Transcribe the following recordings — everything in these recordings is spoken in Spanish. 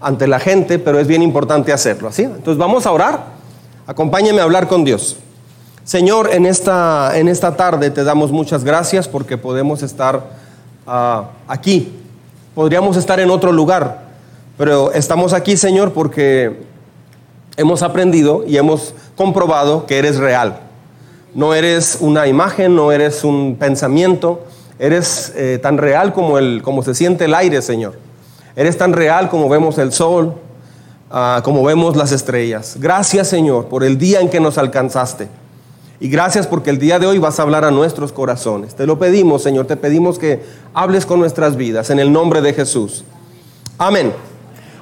ante la gente, pero es bien importante hacerlo, ¿así? Entonces vamos a orar. Acompáñeme a hablar con Dios. Señor, en esta, en esta tarde te damos muchas gracias porque podemos estar ah, aquí. Podríamos estar en otro lugar, pero estamos aquí, Señor, porque hemos aprendido y hemos comprobado que eres real. No eres una imagen, no eres un pensamiento, eres eh, tan real como, el, como se siente el aire, Señor. Eres tan real como vemos el sol, ah, como vemos las estrellas. Gracias, Señor, por el día en que nos alcanzaste. Y gracias porque el día de hoy vas a hablar a nuestros corazones. Te lo pedimos, Señor, te pedimos que hables con nuestras vidas en el nombre de Jesús. Amén.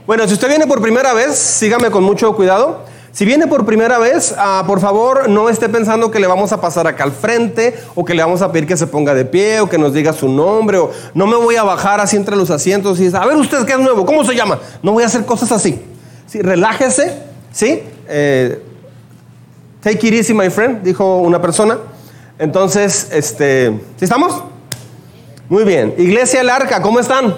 Bueno, si usted viene por primera vez, sígame con mucho cuidado. Si viene por primera vez, ah, por favor no esté pensando que le vamos a pasar acá al frente o que le vamos a pedir que se ponga de pie o que nos diga su nombre o no me voy a bajar así entre los asientos y a ver usted qué es nuevo, ¿cómo se llama? No voy a hacer cosas así. Sí, relájese, ¿sí? Eh, take it easy, my friend, dijo una persona. Entonces, este, ¿sí estamos? Muy bien. Iglesia El Arca, ¿cómo están?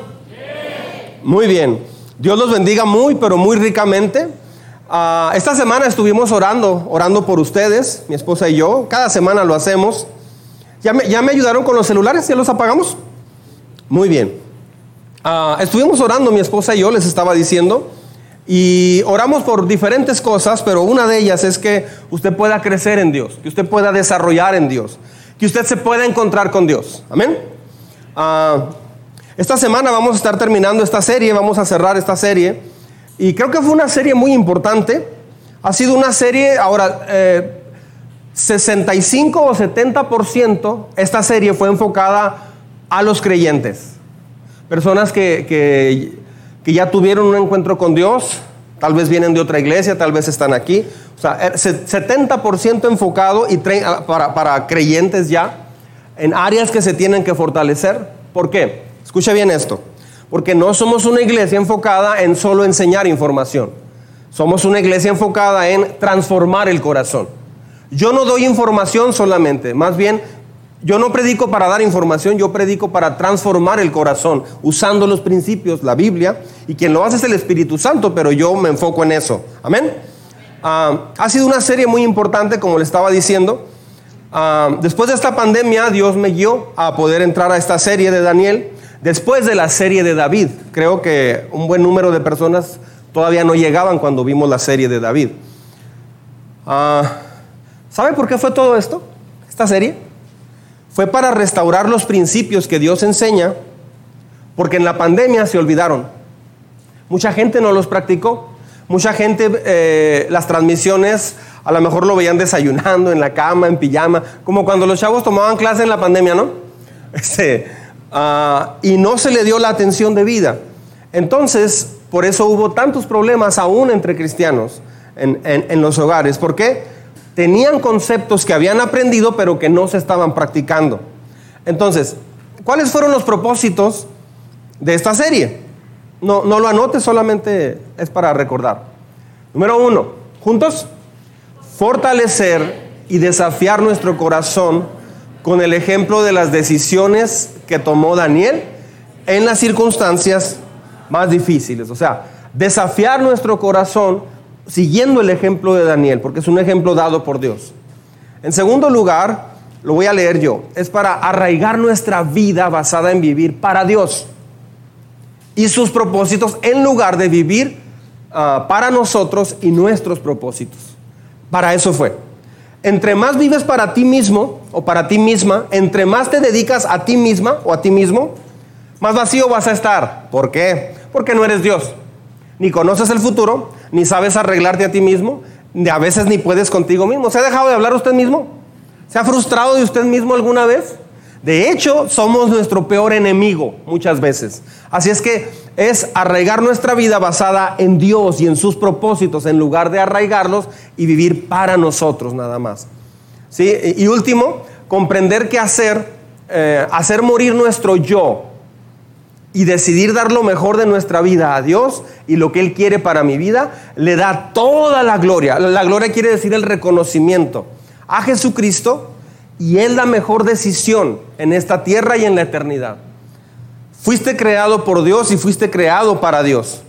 Muy bien. Dios los bendiga muy, pero muy ricamente. Ah, esta semana estuvimos orando, orando por ustedes, mi esposa y yo. Cada semana lo hacemos. ¿Ya me, ya me ayudaron con los celulares? ¿Ya los apagamos? Muy bien. Ah, estuvimos orando, mi esposa y yo, les estaba diciendo. Y oramos por diferentes cosas, pero una de ellas es que usted pueda crecer en Dios, que usted pueda desarrollar en Dios, que usted se pueda encontrar con Dios. Amén. Ah, esta semana vamos a estar terminando esta serie, vamos a cerrar esta serie. Y creo que fue una serie muy importante. Ha sido una serie, ahora, 65 eh, o 70%, esta serie fue enfocada a los creyentes. Personas que, que, ya tuvieron un encuentro con Dios, tal vez vienen de otra iglesia, tal vez están aquí. O sea, 70% eh, enfocado y para, para creyentes ya en áreas que se tienen que fortalecer. ¿Por qué? Escucha bien esto. Porque no somos una iglesia enfocada en solo enseñar información. Somos una iglesia enfocada en transformar el corazón. Yo no doy información solamente, más bien yo no predico para dar información, yo predico para transformar el corazón, usando los principios, la Biblia, y quien lo hace es el Espíritu Santo, pero yo me enfoco en eso. Amén. Ah, ha sido una serie muy importante, como le estaba diciendo. Ah, después de esta pandemia, Dios me guió a poder entrar a esta serie de Daniel. Después de la serie de David, creo que un buen número de personas todavía no llegaban cuando vimos la serie de David. Ah, ¿Sabe por qué fue todo esto? Esta serie fue para restaurar los principios que Dios enseña, porque en la pandemia se olvidaron. Mucha gente no los practicó. Mucha gente eh, las transmisiones a lo mejor lo veían desayunando en la cama, en pijama, como cuando los chavos tomaban clase en la pandemia, ¿no? Este, Ah, y no se le dio la atención debida. Entonces, por eso hubo tantos problemas aún entre cristianos en, los hogares. ¿Por qué? Tenían conceptos que habían aprendido pero que no se estaban practicando. Entonces, ¿cuáles fueron los propósitos de esta serie? No, no lo anote, solamente es para recordar. Número uno, juntos, fortalecer y desafiar nuestro corazón con el ejemplo de las decisiones que tomó Daniel en las circunstancias más difíciles. O sea, desafiar nuestro corazón siguiendo el ejemplo de Daniel, porque es un ejemplo dado por Dios. En segundo lugar, lo voy a leer yo, es para arraigar nuestra vida basada en vivir para Dios y sus propósitos en lugar de vivir ah, para nosotros y nuestros propósitos. Para eso fue. Entre más vives para ti mismo o para ti misma, entre más te dedicas a ti misma o a ti mismo, más vacío vas a estar. ¿Por qué? Porque no eres Dios. Ni conoces el futuro, ni sabes arreglarte a ti mismo, a veces ni puedes contigo mismo. ¿Se ha dejado de hablar usted mismo? ¿Se ha frustrado de usted mismo alguna vez? De hecho, somos nuestro peor enemigo muchas veces. Así es que es arraigar nuestra vida basada en Dios y en sus propósitos en lugar de arraigarlos y vivir para nosotros nada más. ¿Sí? Y último, comprender que hacer, eh, hacer morir nuestro yo y decidir dar lo mejor de nuestra vida a Dios y lo que Él quiere para mi vida, le da toda la gloria. La gloria quiere decir el reconocimiento a Jesucristo y es la mejor decisión en esta tierra y en la eternidad. Fuiste creado por Dios y fuiste creado para Dios.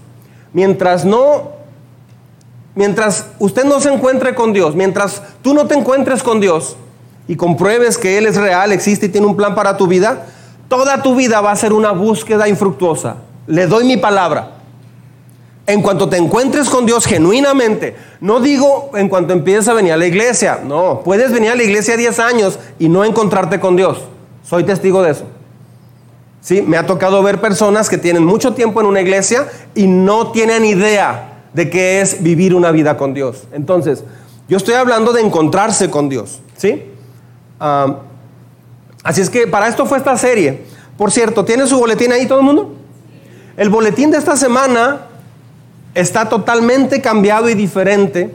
mientras no, mientras usted no se encuentre con Dios, mientras tú no te encuentres con Dios y compruebes que Él es real, existe y tiene un plan para tu vida, toda tu vida va a ser una búsqueda infructuosa. Le doy mi palabra. En cuanto te encuentres con Dios genuinamente, no digo en cuanto empieces a venir a la iglesia, no, puedes venir a la iglesia 10 años y no encontrarte con Dios. Soy testigo de eso. Sí, me ha tocado ver personas que tienen mucho tiempo en una iglesia y no tienen idea de qué es vivir una vida con Dios. Entonces, yo estoy hablando de encontrarse con Dios, ¿sí? Ah, así es que para esto fue esta serie. Por cierto, ¿tiene su boletín ahí todo el mundo? El boletín de esta semana está totalmente cambiado y diferente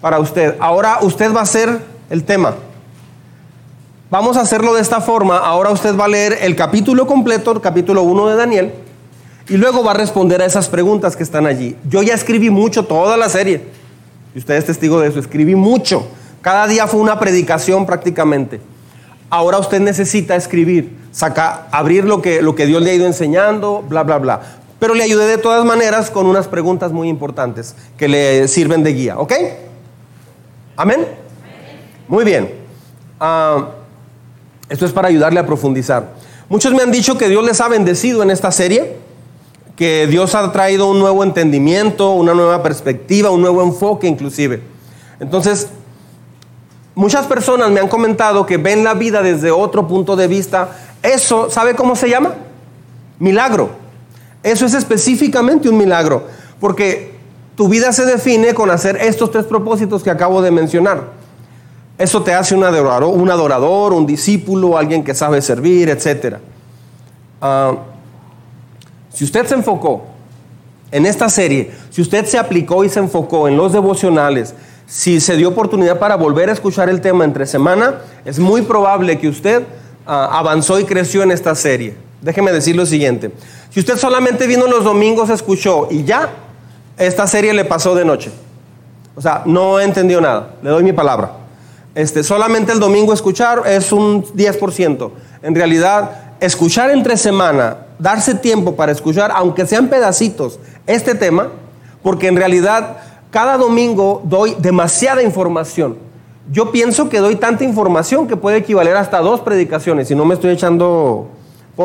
para usted. Ahora usted va a ser el tema. Vamos a hacerlo de esta forma. Ahora usted va a leer el capítulo completo, el capítulo 1 de Daniel, y luego va a responder a esas preguntas que están allí. Yo ya escribí mucho, toda la serie. Usted es testigo de eso, escribí mucho. Cada día fue una predicación prácticamente. Ahora usted necesita escribir, saca, abrir lo que, lo que Dios le ha ido enseñando, bla, bla, bla. Pero le ayudé de todas maneras con unas preguntas muy importantes que le sirven de guía, ¿ok? Amén. Muy bien. Ah, esto es para ayudarle a profundizar. Muchos me han dicho que Dios les ha bendecido en esta serie, que Dios ha traído un nuevo entendimiento, una nueva perspectiva, un nuevo enfoque inclusive. Entonces, muchas personas me han comentado que ven la vida desde otro punto de vista. Eso, ¿sabe cómo se llama? Milagro. Eso es específicamente un milagro, porque tu vida se define con hacer estos tres propósitos que acabo de mencionar. Eso te hace un adorador, un, adorador, un discípulo, alguien que sabe servir, etc. Ah, si usted se enfocó en esta serie, si usted se aplicó y se enfocó en los devocionales, si se dio oportunidad para volver a escuchar el tema entre semana, es muy probable que usted ah, avanzó y creció en esta serie. Déjeme decir lo siguiente. Si usted solamente vino los domingos, escuchó y ya, esta serie le pasó de noche. O sea, no entendió nada. Le doy mi palabra. Este, solamente el domingo escuchar es un 10%. En realidad, escuchar entre semana, darse tiempo para escuchar, aunque sean pedacitos, este tema, porque en realidad cada domingo doy demasiada información. Yo pienso que doy tanta información que puede equivaler hasta dos predicaciones, y no me estoy echando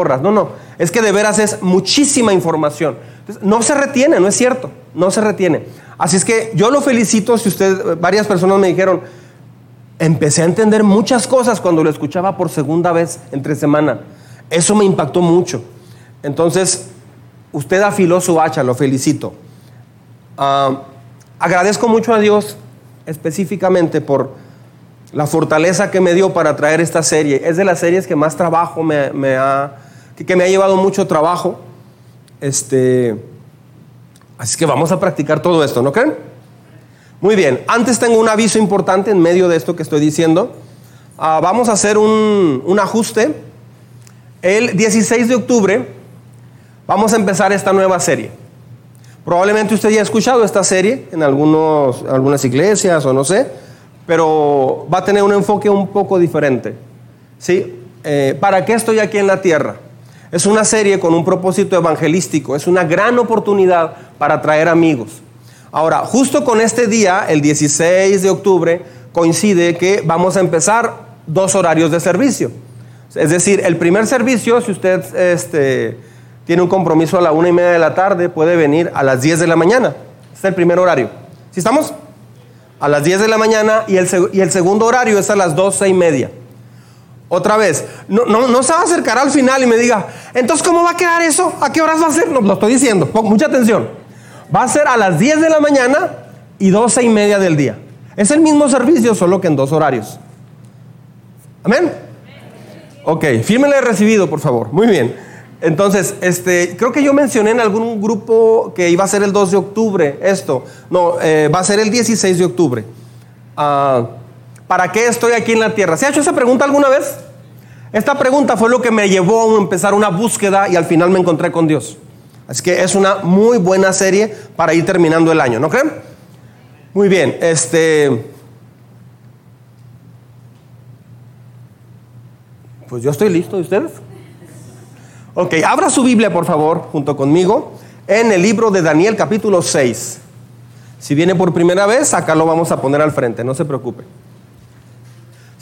No, no. Es que de veras es muchísima información. no se retiene, no es cierto. No se retiene. Así es que yo lo felicito si usted, varias personas me dijeron, empecé a entender muchas cosas cuando lo escuchaba por segunda vez entre semana. Eso me impactó mucho. Entonces, usted afiló su hacha, lo felicito. Ah, agradezco mucho a Dios específicamente por la fortaleza que me dio para traer esta serie. Es de las series que más trabajo me, ha, que, me ha llevado mucho trabajo. Este, así que vamos a practicar todo esto, ¿no creen? Muy bien, antes tengo un aviso importante en medio de esto que estoy diciendo. Ah, vamos a hacer un, un ajuste. El 16 de octubre vamos a empezar esta nueva serie. Probablemente usted ya ha escuchado esta serie en algunos, algunas iglesias o no sé pero va a tener un enfoque un poco diferente. ¿Sí? Eh, ¿Para qué estoy aquí en la tierra? Es una serie con un propósito evangelístico, es una gran oportunidad para traer amigos. Ahora, justo con este día, el 16 de octubre, coincide que vamos a empezar dos horarios de servicio. Es decir, el primer servicio, si usted este, tiene un compromiso a la una y media de la tarde, puede venir a las 10 de la mañana. Es el primer horario. ¿Sí estamos? a las 10 de la mañana y el, y el segundo horario es a las 12 y media. Otra vez, no, no, no se va a acercar al final y me diga, entonces ¿cómo va a quedar eso? ¿A qué horas va a ser? No, lo estoy diciendo, mucha atención. Va a ser a las 10 de la mañana y 12 y media del día. Es el mismo servicio, solo que en dos horarios. Amén. Ok, fírmele recibido, por favor. Muy bien. Entonces, este, creo que yo mencioné en algún grupo que iba a ser el 2 de octubre esto. No, eh, va a ser el 16 de octubre. Ah, ¿Para qué estoy aquí en la tierra? ¿Se ha hecho esa pregunta alguna vez? Esta pregunta fue lo que me llevó a empezar una búsqueda y al final me encontré con Dios. Así que es una muy buena serie para ir terminando el año, ¿no creen? Muy bien, este. Pues yo estoy listo, ¿y ustedes? Ok, abra su Biblia por favor junto conmigo en el libro de Daniel capítulo 6. Si viene por primera vez, acá lo vamos a poner al frente, no se preocupe.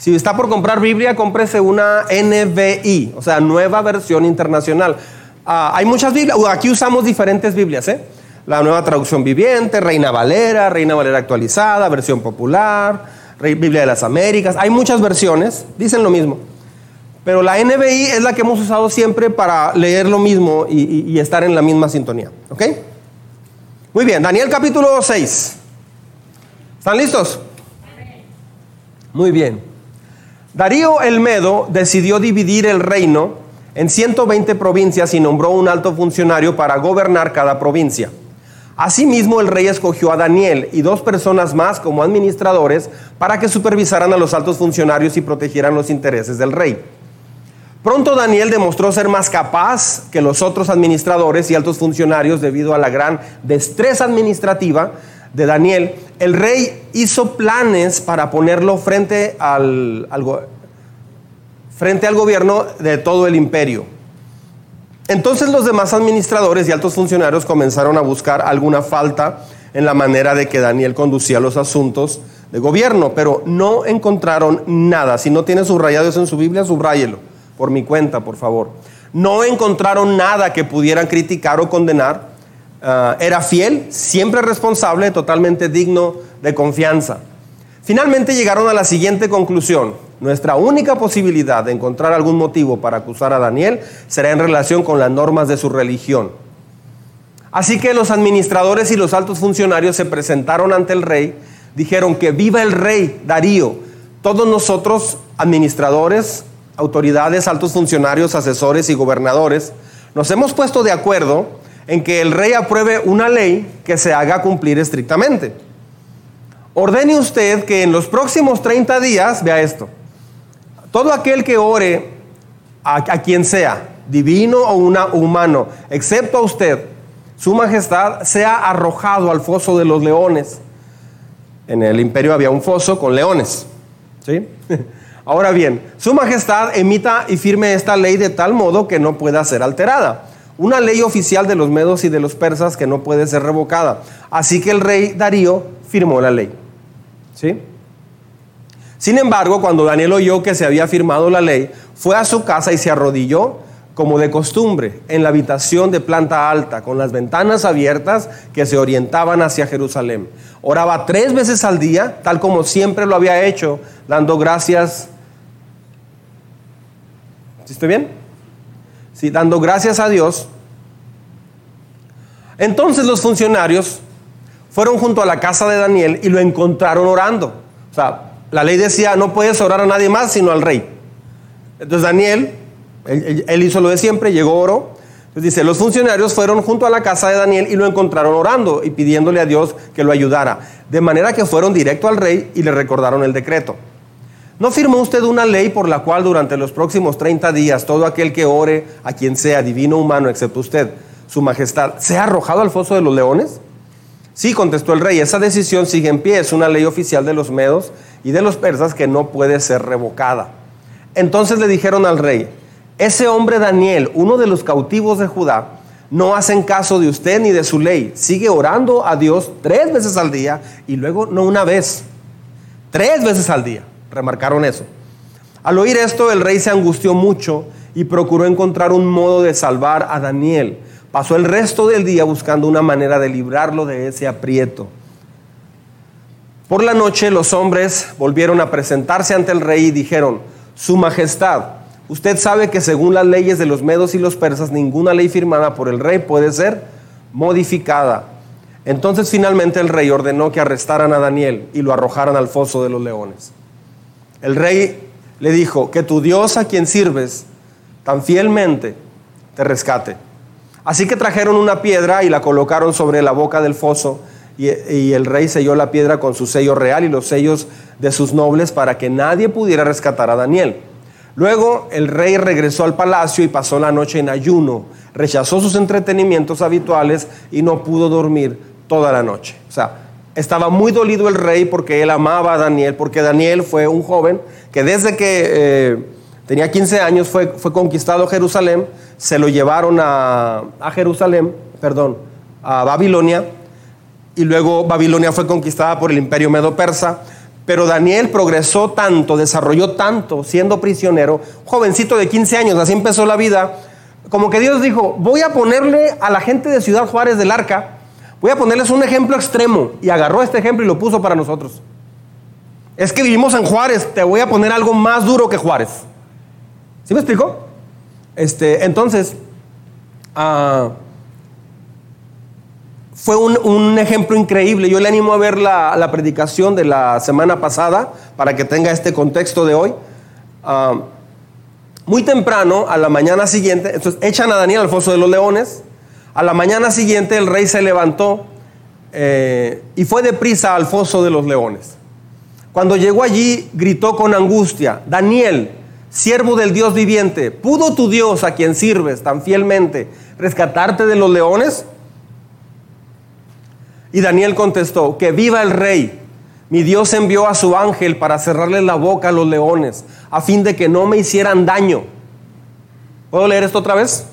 Si está por comprar Biblia, cómprese una NBI, o sea, nueva versión internacional. Ah, hay muchas Biblias, aquí usamos diferentes Biblias, ¿eh? La nueva traducción viviente, Reina Valera, Reina Valera actualizada, versión popular, Biblia de las Américas. Hay muchas versiones, dicen lo mismo. Pero la NBI es la que hemos usado siempre para leer lo mismo y, estar en la misma sintonía. ¿Ok? Muy bien, Daniel capítulo 6. ¿Están listos? Muy bien. Darío el Medo decidió dividir el reino en 120 provincias y nombró un alto funcionario para gobernar cada provincia. Asimismo, el rey escogió a Daniel y dos personas más como administradores para que supervisaran a los altos funcionarios y protegieran los intereses del rey. Pronto Daniel demostró ser más capaz que los otros administradores y altos funcionarios debido a la gran destreza administrativa de Daniel. El rey hizo planes para ponerlo frente al, frente al gobierno de todo el imperio. Entonces los demás administradores y altos funcionarios comenzaron a buscar alguna falta en la manera de que Daniel conducía los asuntos de gobierno, pero no encontraron nada. Si no tiene subrayados en su Biblia, subráyelo por mi cuenta, por favor. No encontraron nada que pudieran criticar o condenar. Ah, era fiel, siempre responsable, totalmente digno de confianza. Finalmente llegaron a la siguiente conclusión. Nuestra única posibilidad de encontrar algún motivo para acusar a Daniel será en relación con las normas de su religión. Así que los administradores y los altos funcionarios se presentaron ante el rey, dijeron que viva el rey Darío. Todos nosotros, administradores, autoridades, altos funcionarios, asesores y gobernadores, nos hemos puesto de acuerdo en que el rey apruebe una ley que se haga cumplir estrictamente. Ordene usted que en los próximos 30 días, vea esto, todo aquel que ore a, quien sea, divino o una, humano, excepto a usted, su majestad, sea arrojado al foso de los leones. En el imperio había un foso con leones. ¿sí? Ahora bien, Su Majestad emita y firme esta ley de tal modo que no pueda ser alterada. Una ley oficial de los medos y de los persas que no puede ser revocada. Así que el rey Darío firmó la ley. ¿Sí? Sin embargo, cuando Daniel oyó que se había firmado la ley, fue a su casa y se arrodilló como de costumbre en la habitación de planta alta, con las ventanas abiertas que se orientaban hacia Jerusalén. Oraba tres veces al día, tal como siempre lo había hecho, dando gracias ¿Sí estoy bien? Sí, dando gracias a Dios. Entonces los funcionarios fueron junto a la casa de Daniel y lo encontraron orando. O sea, la ley decía, no puedes orar a nadie más sino al rey. Entonces Daniel, él, hizo lo de siempre, llegó, oro. Entonces dice, los funcionarios fueron junto a la casa de Daniel y lo encontraron orando y pidiéndole a Dios que lo ayudara. De manera que fueron directo al rey y le recordaron el decreto. ¿No firmó usted una ley por la cual durante los próximos 30 días todo aquel que ore a quien sea, divino humano, excepto usted, su majestad, sea arrojado al foso de los leones? Sí, contestó el rey, esa decisión sigue en pie, es una ley oficial de los medos y de los persas que no puede ser revocada. Entonces le dijeron al rey, ese hombre Daniel, uno de los cautivos de Judá, no hacen caso de usted ni de su ley, sigue orando a Dios tres veces al día y luego no una vez, tres veces al día. Remarcaron eso. Al oír esto, el rey se angustió mucho y procuró encontrar un modo de salvar a Daniel. Pasó el resto del día buscando una manera de librarlo de ese aprieto. Por la noche los hombres volvieron a presentarse ante el rey y dijeron, Su Majestad, usted sabe que según las leyes de los medos y los persas, ninguna ley firmada por el rey puede ser modificada. Entonces finalmente el rey ordenó que arrestaran a Daniel y lo arrojaran al foso de los leones. El rey le dijo, que tu Dios a quien sirves tan fielmente te rescate. Así que trajeron una piedra y la colocaron sobre la boca del foso y, el rey selló la piedra con su sello real y los sellos de sus nobles para que nadie pudiera rescatar a Daniel. Luego el rey regresó al palacio y pasó la noche en ayuno, rechazó sus entretenimientos habituales y no pudo dormir toda la noche. O sea, estaba muy dolido el rey porque él amaba a Daniel, porque Daniel fue un joven que desde que eh, tenía 15 años fue, fue conquistado Jerusalén, se lo llevaron a, Jerusalén, perdón, a Babilonia y luego Babilonia fue conquistada por el imperio medo-persa. Pero Daniel progresó tanto, desarrolló tanto siendo prisionero, jovencito de 15 años, así empezó la vida, como que Dios dijo, voy a ponerle a la gente de Ciudad Juárez del Arca, voy a ponerles un ejemplo extremo. Y agarró este ejemplo y lo puso para nosotros. Es que vivimos en Juárez, te voy a poner algo más duro que Juárez. ¿Sí me explico? Este, entonces, ah, fue un, ejemplo increíble. Yo le animo a ver la, predicación de la semana pasada para que tenga este contexto de hoy. Ah, muy temprano, a la mañana siguiente, entonces echan a Daniel al foso de los leones. A la mañana siguiente el rey se levantó eh, y fue deprisa al foso de los leones. Cuando llegó allí, gritó con angustia, Daniel, siervo del Dios viviente, ¿pudo tu Dios a quien sirves tan fielmente rescatarte de los leones? Y Daniel contestó, que viva el rey. Mi Dios envió a su ángel para cerrarle la boca a los leones, a fin de que no me hicieran daño. ¿Puedo leer esto otra vez?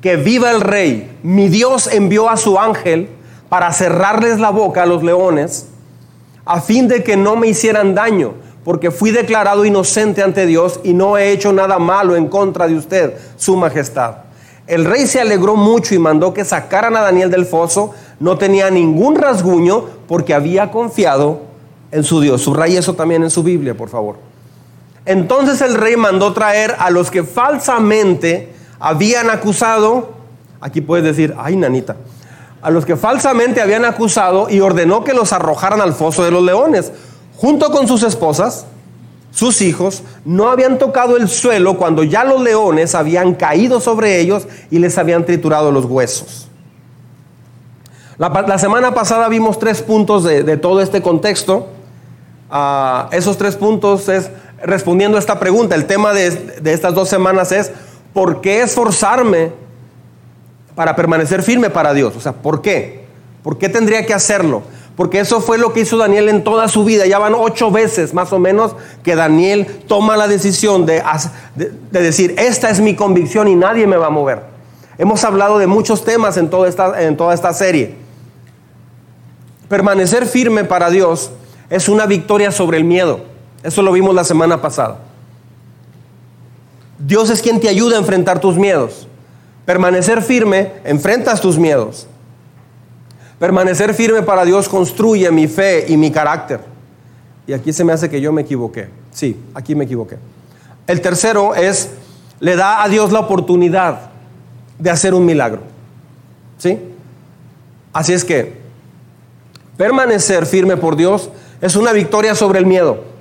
Que viva el rey. Mi Dios envió a su ángel para cerrarles la boca a los leones, a fin de que no me hicieran daño, porque fui declarado inocente ante Dios y no he hecho nada malo en contra de usted, su majestad. El rey se alegró mucho y mandó que sacaran a Daniel del foso. No tenía ningún rasguño porque había confiado en su Dios. Subraya eso también en su Biblia, por favor. Entonces el rey mandó traer a los que falsamente habían acusado, aquí puedes decir, ay nanita, a los que falsamente habían acusado y ordenó que los arrojaran al foso de los leones, junto con sus esposas, sus hijos no habían tocado el suelo cuando ya los leones habían caído sobre ellos y les habían triturado los huesos. La, semana pasada vimos tres puntos de, todo este contexto. Ah, esos tres puntos es respondiendo a esta pregunta. El tema de, de estas dos semanas es, ¿por qué esforzarme para permanecer firme para Dios? O sea, ¿por qué? ¿Por qué tendría que hacerlo? Porque eso fue lo que hizo Daniel en toda su vida. Ya van ocho veces más o menos que Daniel toma la decisión de, decir, esta es mi convicción y nadie me va a mover. Hemos hablado de muchos temas en toda esta, en toda esta serie. Permanecer firme para Dios es una victoria sobre el miedo. Eso lo vimos la semana pasada. Dios es quien te ayuda a enfrentar tus miedos. Permanecer firme, enfrentas tus miedos. Permanecer firme para Dios construye mi fe y mi carácter. Y aquí se me hace que yo me equivoqué. Sí, aquí me equivoqué. El tercero es, le da a Dios la oportunidad de hacer un milagro. ¿Sí? Así es que permanecer firme por Dios es una victoria sobre el miedo.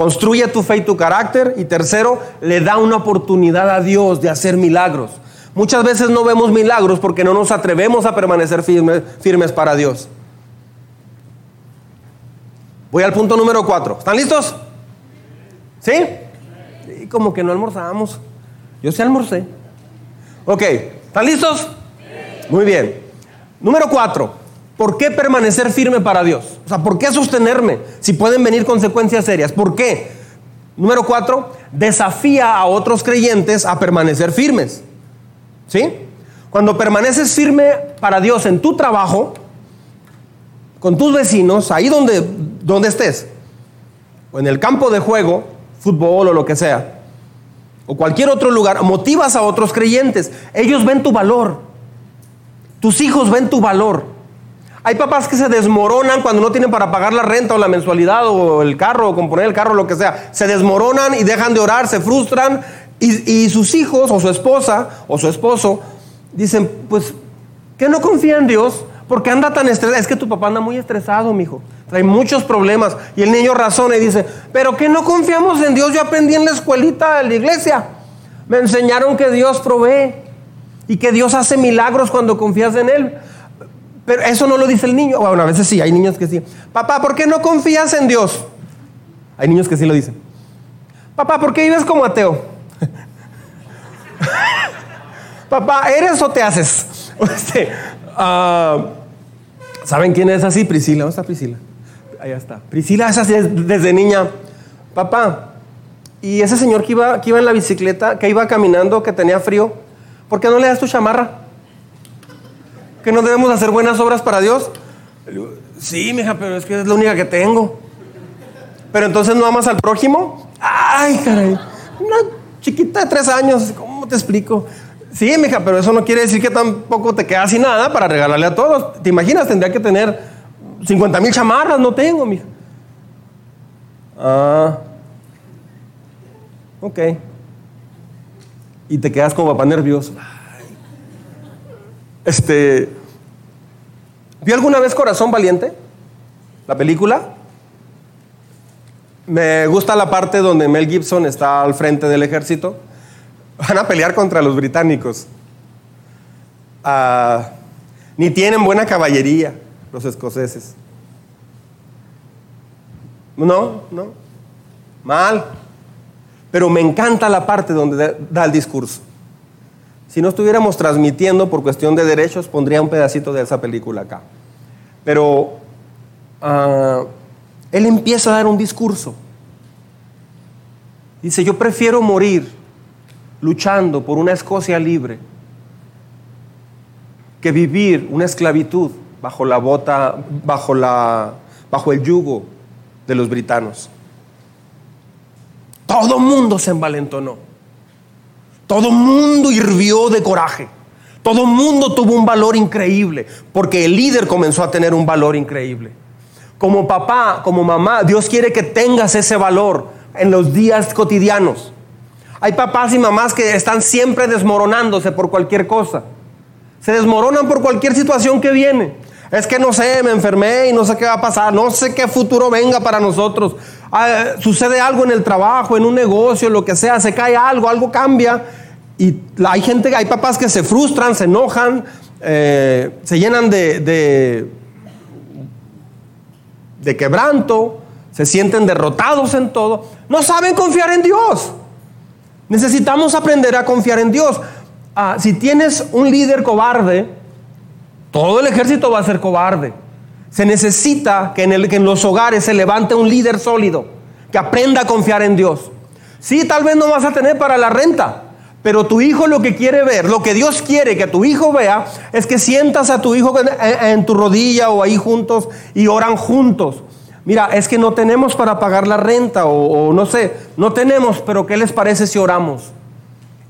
Construye tu fe y tu carácter. Y tercero, le da una oportunidad a Dios de hacer milagros. Muchas veces no vemos milagros porque no nos atrevemos a permanecer firmes, para Dios. Voy al punto número cuatro. ¿Están listos? ¿Sí? Y como que no almorzamos. Yo sí almorcé. Ok, ¿están listos? Muy bien. Número cuatro. ¿Por qué permanecer firme para Dios? O sea, ¿por qué sostenerme si pueden venir consecuencias serias? ¿Por qué? Número cuatro, desafía a otros creyentes a permanecer firmes. ¿Sí? Cuando permaneces firme para Dios en tu trabajo, con tus vecinos, ahí donde, donde estés, o en el campo de juego, fútbol o lo que sea, o cualquier otro lugar, motivas a otros creyentes. Ellos ven tu valor. Tus hijos ven tu valor. Hay papás que se desmoronan cuando no tienen para pagar la renta o la mensualidad o el carro o componer el carro, lo que sea. Se desmoronan y dejan de orar, se frustran y, sus hijos o su esposa o su esposo dicen, pues, que no confía en Dios porque anda tan estresado. Es que tu papá anda muy estresado, mi hijo. Trae muchos problemas. Y el niño razona y dice, pero que no confiamos en Dios. Yo aprendí en la escuelita de la iglesia. Me enseñaron que Dios provee y que Dios hace milagros cuando confías en Él. Pero eso no lo dice el niño. Bueno, a veces sí, hay niños que sí. Papá, ¿por qué no confías en Dios? Hay niños que sí lo dicen. Papá, ¿por qué vives como ateo? Papá, ¿eres o te haces? Este, ah, ¿Saben quién es así? Priscila. ¿Dónde está Priscila? Ahí está. Priscila es así desde niña. Papá, ¿y ese señor que iba, que iba en la bicicleta, que iba caminando, que tenía frío, ¿por qué no le das tu chamarra? ¿Que no debemos hacer buenas obras para Dios? Sí, mija, pero es que es la única que tengo. Pero entonces no amas al prójimo. Ay, caray. Una chiquita de tres años, ¿cómo te explico? Sí, mija, pero eso no quiere decir que tampoco te quedas sin nada para regalarle a todos. ¿Te imaginas? Tendría que tener 50 mil chamarras. No tengo, mija. Ah. Ok. Y te quedas como papá nervioso. Este. ¿Vio alguna vez Corazón Valiente? La película. Me gusta la parte donde Mel Gibson está al frente del ejército. Van a pelear contra los británicos. Ah, ni tienen buena caballería los escoceses. No, no. Mal. Pero me encanta la parte donde da el discurso. Si no estuviéramos transmitiendo por cuestión de derechos, pondría un pedacito de esa película acá. Pero ah, él empieza a dar un discurso. Dice, yo prefiero morir luchando por una Escocia libre que vivir una esclavitud bajo la bota, bajo, la, bajo el yugo de los britanos. Todo mundo se envalentonó. Todo mundo hirvió de coraje. Todo mundo tuvo un valor increíble porque el líder comenzó a tener un valor increíble. Como papá, como mamá, Dios quiere que tengas ese valor en los días cotidianos. Hay papás y mamás que están siempre desmoronándose por cualquier cosa. Se desmoronan por cualquier situación que viene. Es que no sé, me enfermé y no sé qué va a pasar, no sé qué futuro venga para nosotros. Ah, sucede algo en el trabajo, en un negocio, lo que sea, se cae algo, algo cambia. Y hay gente, hay papás que se frustran, se enojan, eh, se llenan de, de, quebranto, se sienten derrotados en todo. No saben confiar en Dios. Necesitamos aprender a confiar en Dios. Ah, si tienes un líder cobarde, todo el ejército va a ser cobarde. Se necesita que en, los hogares se levante un líder sólido, que aprenda a confiar en Dios. Sí, tal vez no vas a tener para la renta, pero tu hijo lo que quiere ver, lo que Dios quiere que tu hijo vea, es que sientas a tu hijo en tu rodilla o ahí juntos y oran juntos. Mira, es que no tenemos para pagar la renta o, no sé, no tenemos, pero ¿qué les parece si oramos?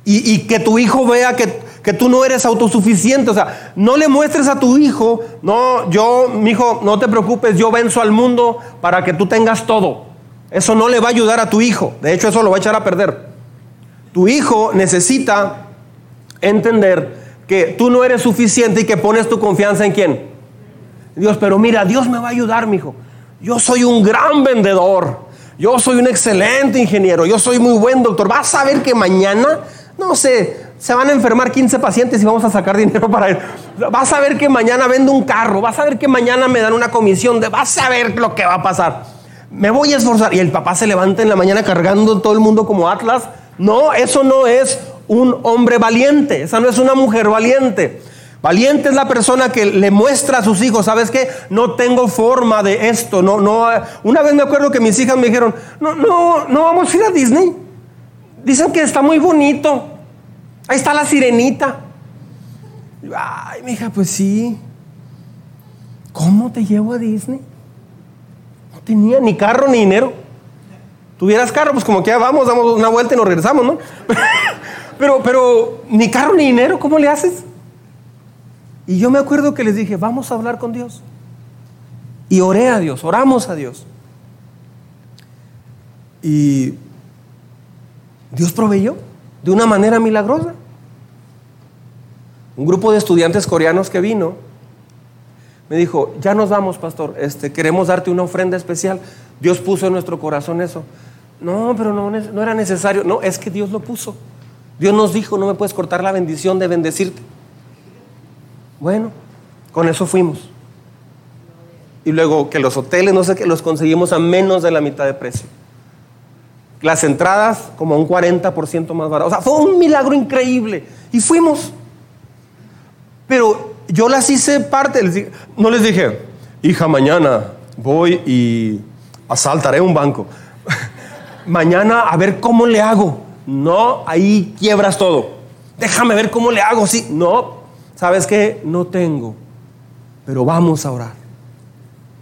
Y, que tu hijo vea que, que, tú no eres autosuficiente. O sea, no le muestres a tu hijo, no, yo, mi hijo, no te preocupes, yo venzo al mundo para que tú tengas todo. Eso no le va a ayudar a tu hijo. De hecho, eso lo va a echar a perder. Tu hijo necesita entender que tú no eres suficiente y que pones tu confianza en quién. Dios, pero mira, Dios me va a ayudar, mi hijo. Yo soy un gran vendedor. Yo soy un excelente ingeniero. Yo soy muy buen doctor. Vas a ver que mañana, no sé, se van a enfermar 15 pacientes y vamos a sacar dinero para él. Vas a ver que mañana vendo un carro. Vas a ver que mañana me dan una comisión. Vas a ver lo que va a pasar. Me voy a esforzar. Y el papá se levanta en la mañana cargando todo el mundo como Atlas. No, eso no es un hombre valiente. Esa no es una mujer valiente. Valiente es la persona que le muestra a sus hijos, ¿sabes qué? No tengo forma de esto, no, no. Una vez me acuerdo que mis hijas me dijeron, no, no, no vamos a ir a Disney. Dicen que está muy bonito. Ahí está la sirenita. Ay, mi hija, pues sí. ¿Cómo te llevo a Disney? No tenía ni carro ni dinero. Tuvieras carro, pues como que ya vamos, damos una vuelta y nos regresamos, ¿no? pero, pero, ni carro ni dinero, ¿cómo le haces? Y yo me acuerdo que les dije, vamos a hablar con Dios. Y oré a Dios, oramos a Dios. Y Dios proveyó de una manera milagrosa. Un grupo de estudiantes coreanos que vino me dijo, ya nos vamos, pastor, este, queremos darte una ofrenda especial. Dios puso en nuestro corazón eso. No, pero no, no era necesario. No, es que Dios lo puso. Dios nos dijo, no me puedes cortar la bendición de bendecirte. Bueno, con eso fuimos. Y luego que los hoteles, no sé qué, los conseguimos a menos de la mitad de precio. Las entradas como un 40% más barato. O sea, fue un milagro increíble. Y fuimos. Pero yo las hice parte. no les dije, hija, mañana voy y asaltaré un banco. mañana a ver cómo le hago. No, ahí quiebras todo. Déjame ver cómo le hago. Sí, no, ¿sabes qué? No tengo, pero vamos a orar.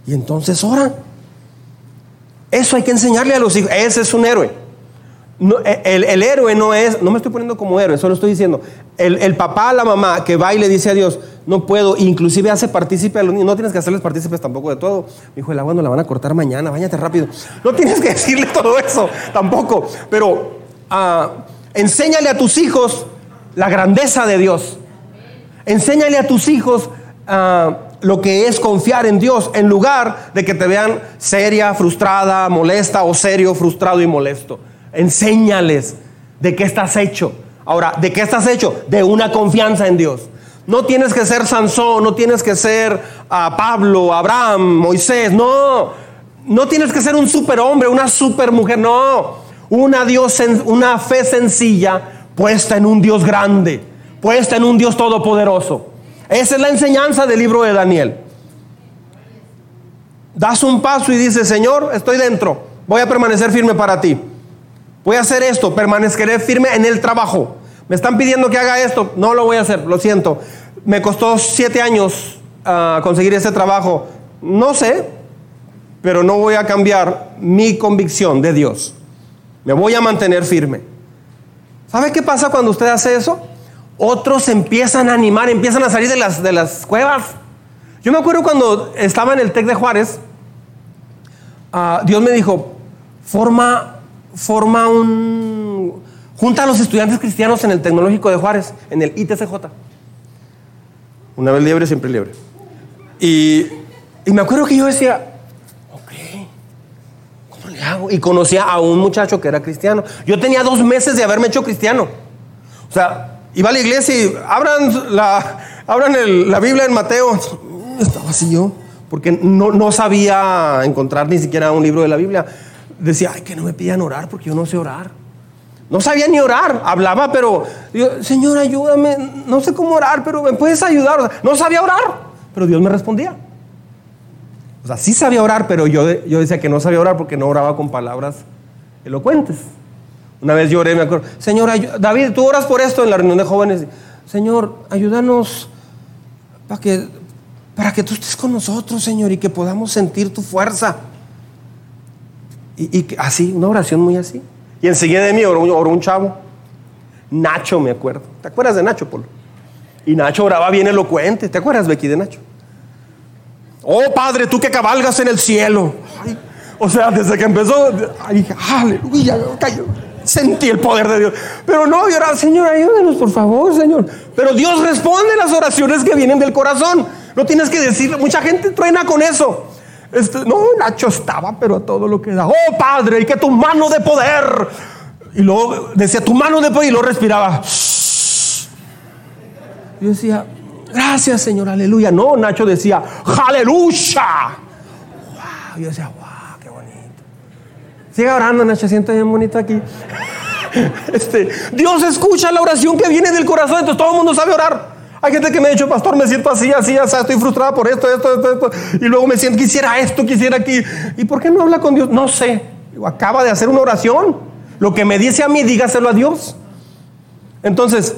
Y entonces oran. Eso hay que enseñarle a los hijos. Ese es un héroe. E, el, héroe no es, no me estoy poniendo como héroe, solo estoy diciendo, el, papá, la mamá que va y le dice a Dios, no puedo, inclusive hace partícipe a los niños, no tienes que hacerles partícipes tampoco de todo. Mi hijo, el agua no la van a cortar mañana, váyate rápido. No tienes que decirle todo eso tampoco, pero uh, enséñale a tus hijos la grandeza de Dios. Enséñale a tus hijos uh, lo que es confiar en Dios en lugar de que te vean seria, frustrada, molesta o serio, frustrado y molesto. Enséñales de qué estás hecho. Ahora, ¿de qué estás hecho? De una confianza en Dios. No tienes que ser Sansón, no tienes que ser a Pablo, Abraham, Moisés, no. No tienes que ser un superhombre, una supermujer, no. Una, Dios, una fe sencilla puesta en un Dios grande, puesta en un Dios todopoderoso. Esa es la enseñanza del libro de Daniel. Das un paso y dices, Señor, estoy dentro, voy a permanecer firme para ti. Voy a hacer esto, permaneceré firme en el trabajo. Me están pidiendo que haga esto, no lo voy a hacer, lo siento. Me costó siete años ah, conseguir ese trabajo. No sé, pero no voy a cambiar mi convicción de Dios. Me voy a mantener firme. ¿Sabe qué pasa cuando usted hace eso? Otros empiezan a animar, empiezan a salir de las, de las cuevas. Yo me acuerdo cuando estaba en el TEC de Juárez, ah, Dios me dijo, forma forma un... junta a los estudiantes cristianos en el Tecnológico de Juárez, en el ITCJ. Una vez liebre, siempre liebre. Y, y me acuerdo que yo decía, ok, ¿cómo le hago? Y conocía a un muchacho que era cristiano. Yo tenía dos meses de haberme hecho cristiano. O sea, iba a la iglesia y abran la, abran la Biblia en Mateo. Estaba así yo, porque no, no sabía encontrar ni siquiera un libro de la Biblia decía, ay, que no me pidan orar porque yo no sé orar. No sabía ni orar, hablaba, pero, Señor, ayúdame, no sé cómo orar, pero me puedes ayudar. no sabía orar, pero Dios me respondía. O sea, sí sabía orar, pero yo, yo decía que no sabía orar porque no oraba con palabras elocuentes. Una vez lloré, me acuerdo, Señor, David, tú oras por esto en la reunión de jóvenes. Señor, ayúdanos para que, para que tú estés con nosotros, Señor, y que podamos sentir tu fuerza. Y, así, una oración muy así. Y enseguida de mí oró, un chavo, Nacho, me acuerdo. ¿Te acuerdas de Nacho, Polo? Y Nacho oraba bien elocuente. ¿Te acuerdas, Becky, de Nacho? Oh, Padre, tú que cabalgas en el cielo. o sea, desde que empezó, dije, aleluya, sentí el poder de Dios. Pero no, y ahora, Señor, ayúdenos, por favor, Señor. Pero Dios responde las oraciones que vienen del corazón. No tienes que decir, mucha gente truena con eso. Este, no, Nacho estaba, pero todo lo que da. Oh Padre, y que tu mano de poder. Y luego decía, tu mano de poder, y lo respiraba. Y decía, gracias Señor, aleluya. No, Nacho decía, aleluya. Wow. yo decía, wow. Sigue orando, Nacho, siento bien bonito aquí. Este, Dios escucha la oración que viene del corazón, entonces todo el mundo sabe orar. Hay gente que me ha dicho, pastor, me siento así, así, así, estoy frustrada por esto, esto, esto, esto. Y luego me siento, quisiera esto, quisiera aquí. ¿Y por qué no habla con Dios? No sé. Acaba de hacer una oración. Lo que me dice a mí, dígaselo a Dios. Entonces,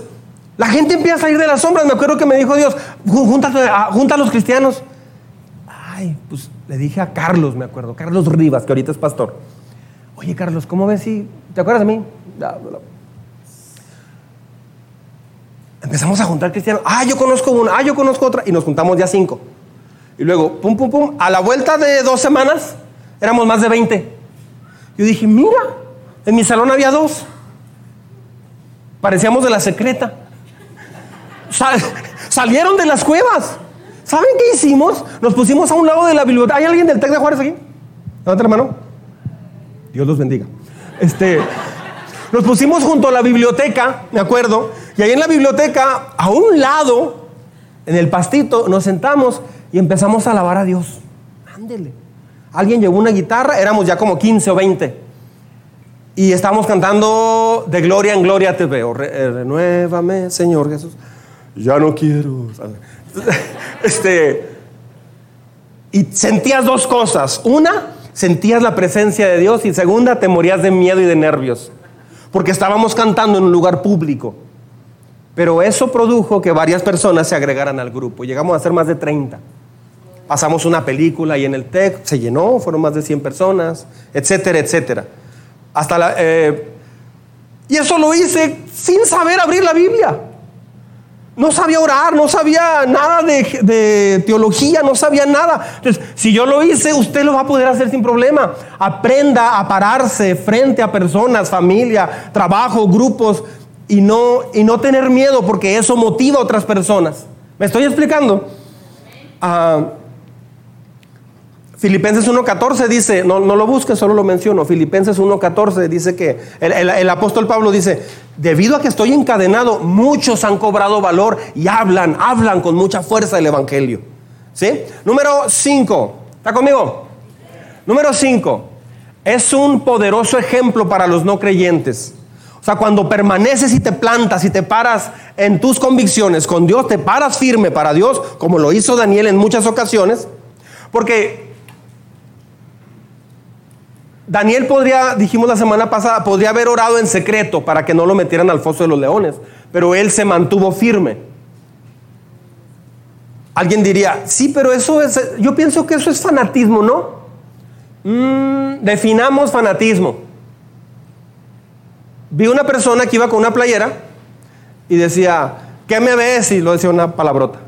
la gente empieza a ir de las sombras. Me acuerdo que me dijo Dios, junta a los cristianos. Ay, pues le dije a Carlos, me acuerdo, Carlos Rivas, que ahorita es pastor. Oye, Carlos, ¿cómo ves si... ¿Te acuerdas de mí? Empezamos a juntar cristianos. Ah, yo conozco una, ah, yo conozco otra. Y nos juntamos ya cinco. Y luego, pum, pum, pum. A la vuelta de dos semanas, éramos más de 20. Yo dije, mira, en mi salón había dos. Parecíamos de la secreta. salieron de las cuevas. ¿Saben qué hicimos? Nos pusimos a un lado de la biblioteca. ¿Hay alguien del TEC de Juárez aquí? Levanta la mano. Dios los bendiga. Este, nos pusimos junto a la biblioteca, me acuerdo, y ahí en la biblioteca, a un lado, en el pastito, nos sentamos y empezamos a alabar a Dios. Ándele. Alguien llevó una guitarra, éramos ya como 15 o 20. Y estábamos cantando de gloria en gloria te veo. Eh, renuévame, Señor Jesús. Ya no quiero. Este, y sentías dos cosas. Una, sentías la presencia de Dios. Y segunda, te morías de miedo y de nervios. Porque estábamos cantando en un lugar público. Pero eso produjo que varias personas se agregaran al grupo. Llegamos a ser más de 30. Pasamos una película y en el TEC se llenó, fueron más de 100 personas, etcétera, etcétera. Hasta la, eh, y eso lo hice sin saber abrir la Biblia. No sabía orar, no sabía nada de, teología, no sabía nada. Entonces, si yo lo hice, usted lo va a poder hacer sin problema. Aprenda a pararse frente a personas, familia, trabajo, grupos y no, y no tener miedo porque eso motiva a otras personas. ¿Me estoy explicando? Ah, Filipenses 1.14 dice, no, no, lo busques, solo lo menciono. Filipenses 1.14 dice que el, apóstol Pablo dice, debido a que estoy encadenado, muchos han cobrado valor y hablan, hablan con mucha fuerza el Evangelio. ¿Sí? Número 5, ¿está conmigo? Número 5, es un poderoso ejemplo para los no creyentes. O sea, cuando permaneces y te plantas y te paras en tus convicciones con Dios, te paras firme para Dios, como lo hizo Daniel en muchas ocasiones, porque Daniel podría, dijimos la semana pasada, podría haber orado en secreto para que no lo metieran al foso de los leones, pero él se mantuvo firme. Alguien diría, sí, pero eso es, yo pienso que eso es fanatismo, ¿no? Mm, definamos fanatismo. Vi una persona que iba con una playera y decía, ¿qué me ves? Y lo decía una palabrota.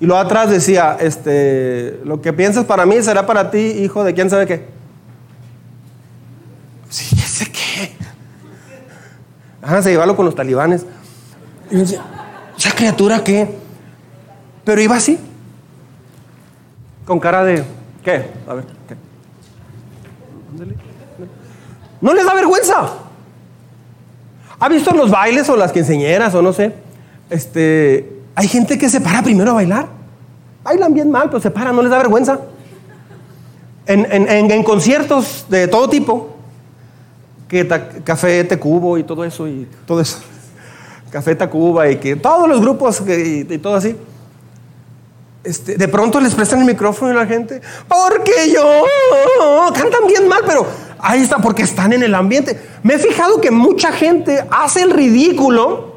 Y luego atrás decía, este, lo que piensas para mí será para ti, hijo de quién sabe qué. Sí, ¿ese qué? Háganse llevarlo con los talibanes. Y decía, ¿esa criatura qué? Pero iba así. Con cara de, ¿qué? A ver, ¿qué? No les da vergüenza. ¿Ha visto los bailes o las quinceñeras o no sé? Este, hay gente que se para primero a bailar. Bailan bien mal, pero se paran, no les da vergüenza. En, en, en conciertos de todo tipo, que Café Tecubo y todo eso, y todo eso. Café Tacuba y que todos los grupos y, todo así. Este, de pronto les prestan el micrófono a la gente, porque yo cantan bien mal, pero ahí está, porque están en el ambiente. Me he fijado que mucha gente hace el ridículo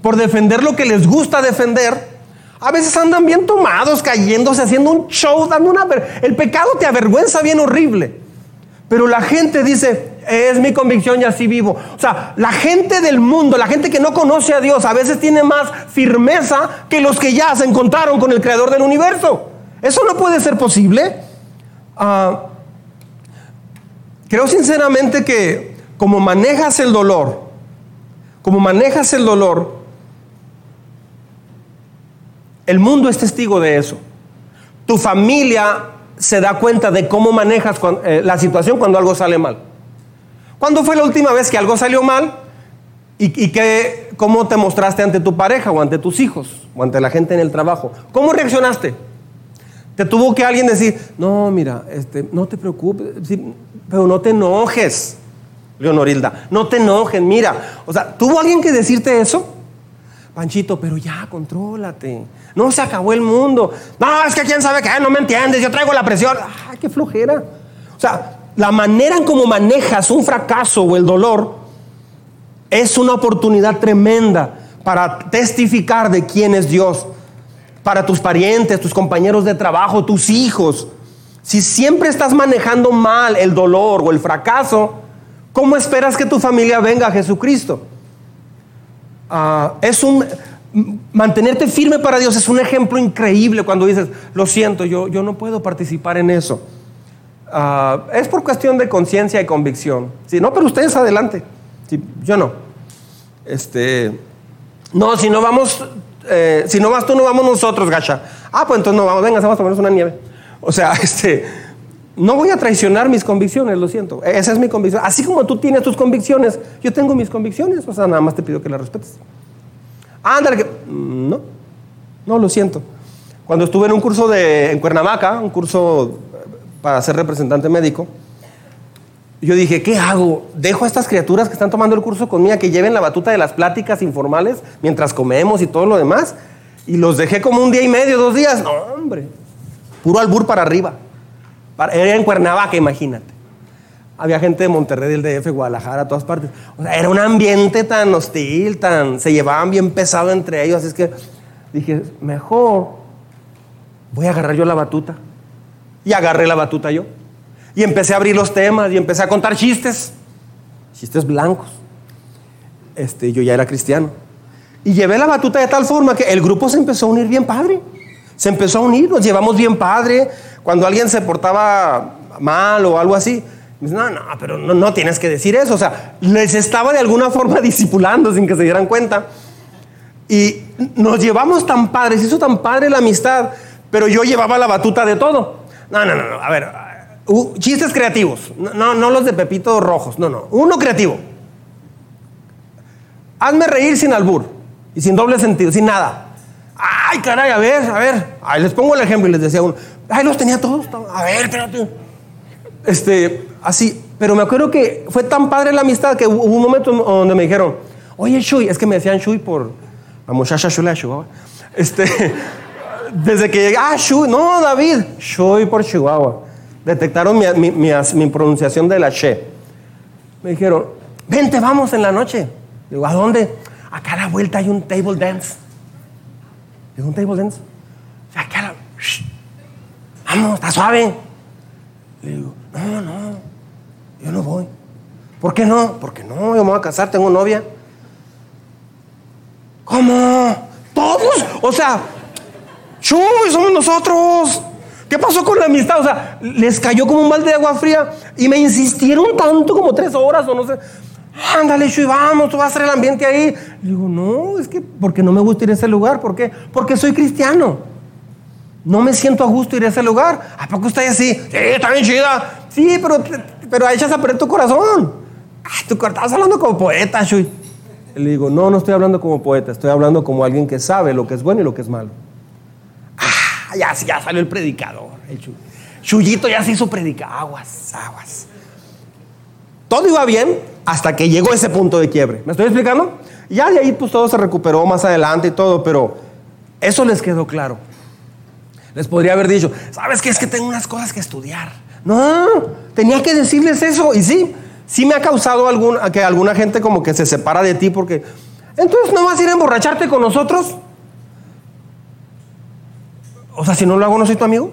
por defender lo que les gusta defender. A veces andan bien tomados, cayéndose, haciendo un show, dando una... El pecado te avergüenza bien horrible. Pero la gente dice, es mi convicción y así vivo. O sea, la gente del mundo, la gente que no conoce a Dios, a veces tiene más firmeza que los que ya se encontraron con el creador del universo. Eso no puede ser posible. Ah, creo sinceramente que como manejas el dolor, como manejas el dolor, el mundo es testigo de eso. Tu familia se da cuenta de cómo manejas eh, la situación cuando algo sale mal. ¿Cuándo fue la última vez que algo salió mal? ¿Y, cómo te mostraste ante tu pareja o ante tus hijos o ante la gente en el trabajo? ¿Cómo reaccionaste? ¿Te tuvo que alguien decir, no, mira, este, no te preocupes, pero no te enojes, Leonorilda, no te enojes, mira. O sea, ¿tuvo alguien que decirte eso? Panchito, pero ya, contrólate. No se acabó el mundo. No, es que quién sabe qué, no me entiendes, yo traigo la presión. ¡Ay, qué flojera! O sea, la manera en cómo manejas un fracaso o el dolor es una oportunidad tremenda para testificar de quién es Dios. Para tus parientes, tus compañeros de trabajo, tus hijos. Si siempre estás manejando mal el dolor o el fracaso, ¿cómo esperas que tu familia venga a Jesucristo? Ah, es un mantenerte firme para Dios es un ejemplo increíble cuando dices, lo siento, yo, yo no puedo participar en eso. Ah, es por cuestión de conciencia y convicción. Sí, no, pero ustedes adelante. yo no. Este, no, si no vamos, eh, si no vas tú, no vamos nosotros, gacha. Ah, pues entonces no vamos, venga, vamos a tomarnos una nieve. O sea, este, no voy a traicionar mis convicciones, lo siento. Esa es mi convicción. Así como tú tienes tus convicciones, yo tengo mis convicciones. O sea, nada más te pido que las respetes. Ándale, que... Mm, no, no, lo siento. Cuando estuve en un curso de, en Cuernavaca, un curso para ser representante médico, yo dije, ¿qué hago? ¿Dejo a estas criaturas que están tomando el curso conmigo que lleven la batuta de las pláticas informales mientras comemos y todo lo demás? Y los dejé como un día y medio, dos días. No, hombre, puro albur para arriba. Era en Cuernavaca, imagínate. Había gente de Monterrey, del DF, Guadalajara, todas partes. Era un ambiente tan hostil, tan. Se llevaban bien pesado entre ellos. Así es que dije, mejor voy a agarrar yo la batuta. Y agarré la batuta yo. Y empecé a abrir los temas y empecé a contar chistes. Chistes blancos. Este, yo ya era cristiano. Y llevé la batuta de tal forma que el grupo se empezó a unir bien padre. Se empezó a unir, nos llevamos bien padre. Cuando alguien se portaba mal o algo así, no, no, pero no, no, tienes que decir eso. O sea, les estaba de alguna forma disipulando sin que se dieran cuenta. Y nos llevamos tan padre, se hizo tan padre la amistad, pero yo llevaba la batuta de todo. No, no, no, no. a ver, uh, chistes creativos, no, no los de Pepito rojos, no, no, uno creativo. Hazme reír sin albur y sin doble sentido, sin nada. Ay, caray, a ver, a ver. Les pongo el ejemplo y les decía uno, ay, los tenía todos. A ver, espérate. Este, así, pero me acuerdo que fue tan padre la amistad que hubo un momento donde me dijeron, oye, Shui, es que me decían Shui por la muchacha Shui la Chihuahua. Este, desde que llegué, ah, no, David, Shui por Chihuahua. Detectaron mi, mi, mi, pronunciación de la She. Me dijeron, vente, vamos en la noche. Digo, ¿a dónde? Acá a la vuelta hay un table dance. Digo, ¿un table dance? Acá a la... Vamos, está suave. Le digo, no, no, yo no voy. ¿Por qué no? Porque no, yo me voy a casar, tengo novia. ¿Cómo? ¿Todos? O sea, ¡chuy! Somos nosotros. ¿Qué pasó con la amistad? O sea, les cayó como un balde de agua fría y me insistieron tanto como tres horas o no sé. Ándale, Chuy, vamos, tú vas a hacer el ambiente ahí. Le digo, no, es que porque no me gusta ir a ese lugar. ¿Por qué? Porque soy cristiano. No me siento a gusto ir a ese lugar. ¿A poco está así? Sí, está bien chida. Sí, pero, pero echas a perder tu corazón. Ay, tú estás hablando como poeta, Shui. Le digo, no, no estoy hablando como poeta, estoy hablando como alguien que sabe lo que es bueno y lo que es malo. Ah, ya, ya salió el predicador. El Chuyito ya se hizo predicar. Aguas, aguas. Todo iba bien hasta que llegó ese punto de quiebre. ¿Me estoy explicando? Ya de ahí pues todo se recuperó más adelante y todo, pero eso les quedó claro. Les podría haber dicho, ¿sabes qué? Es que tengo unas cosas que estudiar. No, tenía que decirles eso. Y sí, sí me ha causado que alguna gente como que se separa de ti porque, entonces no vas a ir a emborracharte con nosotros. O sea, si no lo hago, no soy tu amigo.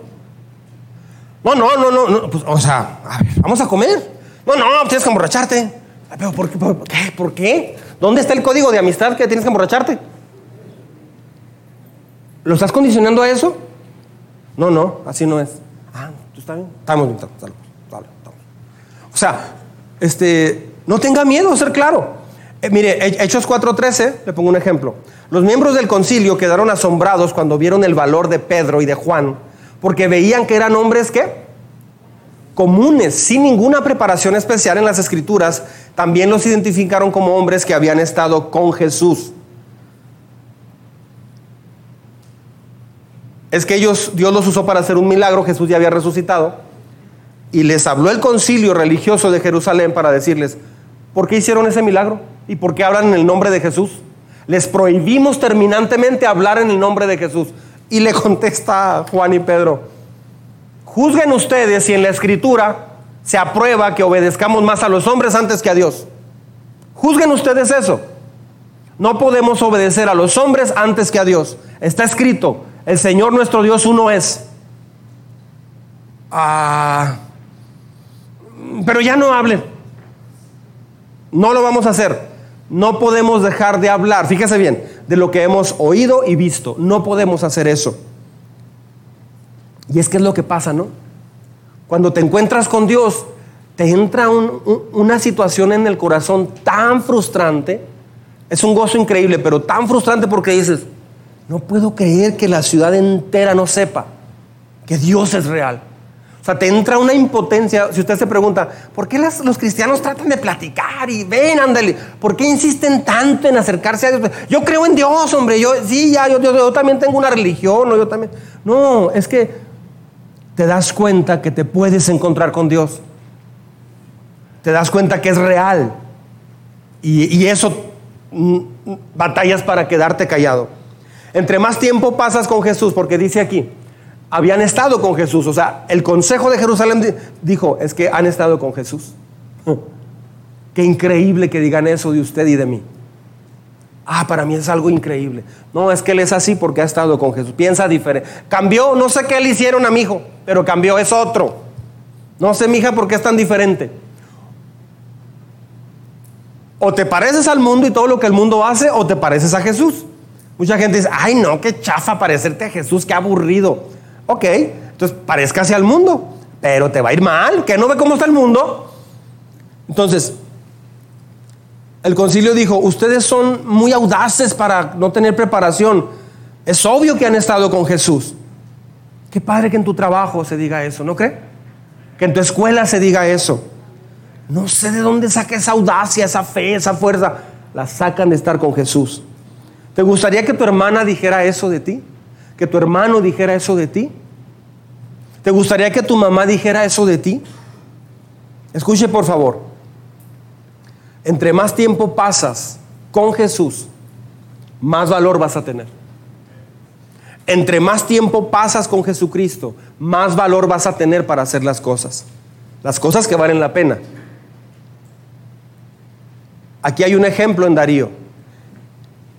No, no, no, no, no pues, o sea, a ver, vamos a comer. No, no, tienes que emborracharte. ¿Pero por qué? ¿Por qué? ¿Dónde está el código de amistad que tienes que emborracharte? ¿Lo estás condicionando a eso? No, no, así no es. Ah, ¿tú estás bien? Estamos bien, estamos, O sea, este, no tenga miedo a ser claro. Eh, mire, Hechos 4:13, le pongo un ejemplo. Los miembros del concilio quedaron asombrados cuando vieron el valor de Pedro y de Juan, porque veían que eran hombres que comunes, sin ninguna preparación especial en las escrituras, también los identificaron como hombres que habían estado con Jesús. es que ellos, Dios los usó para hacer un milagro, Jesús ya había resucitado, y les habló el concilio religioso de Jerusalén para decirles, ¿por qué hicieron ese milagro? ¿Y por qué hablan en el nombre de Jesús? Les prohibimos terminantemente hablar en el nombre de Jesús. Y le contesta Juan y Pedro, juzguen ustedes si en la escritura se aprueba que obedezcamos más a los hombres antes que a Dios. Juzguen ustedes eso. No podemos obedecer a los hombres antes que a Dios. Está escrito, el Señor nuestro Dios uno es. Ah, pero ya no hablen. No lo vamos a hacer. No podemos dejar de hablar, fíjese bien, de lo que hemos oído y visto. No podemos hacer eso. Y es que es lo que pasa, ¿no? Cuando te encuentras con Dios, te entra una situación en el corazón tan frustrante. Es un gozo increíble, pero tan frustrante porque dices, no puedo creer que la ciudad entera no sepa que Dios es real. O sea, te entra una impotencia. Si usted se pregunta, ¿por qué los cristianos tratan de platicar y ven, ándale? ¿Por qué insisten tanto en acercarse a Dios? Yo creo en Dios, hombre. Yo, sí, ya, yo, también tengo una religión. yo también. No, es que te das cuenta que te puedes encontrar con Dios. Te das cuenta que es real. Y, y eso, mm, mm, batallas para quedarte callado. Entre más tiempo pasas con Jesús, porque dice aquí, habían estado con Jesús, o sea, el Consejo de Jerusalén dijo, es que han estado con Jesús. Qué increíble que digan eso de usted y de mí. Ah, para mí es algo increíble. No, es que él es así porque ha estado con Jesús. Piensa diferente. Cambió, no sé qué le hicieron a mi hijo, pero cambió, es otro. No sé, mi hija, por qué es tan diferente. O te pareces al mundo y todo lo que el mundo hace, o te pareces a Jesús. Mucha gente dice, ay no, qué chafa parecerte a Jesús, qué aburrido. Ok, entonces parezcase al mundo, pero te va a ir mal, que no ve cómo está el mundo. Entonces, el concilio dijo, ustedes son muy audaces para no tener preparación. Es obvio que han estado con Jesús. Qué padre que en tu trabajo se diga eso, ¿no cree? Que en tu escuela se diga eso. No sé de dónde saca esa audacia, esa fe, esa fuerza. La sacan de estar con Jesús. ¿Te gustaría que tu hermana dijera eso de ti? ¿Que tu hermano dijera eso de ti? ¿Te gustaría que tu mamá dijera eso de ti? Escuche por favor entre más tiempo pasas con Jesús, más valor vas a tener. Entre más tiempo pasas con Jesucristo, más valor vas a tener para hacer las cosas. Las cosas que valen la pena. Aquí hay un ejemplo en Darío.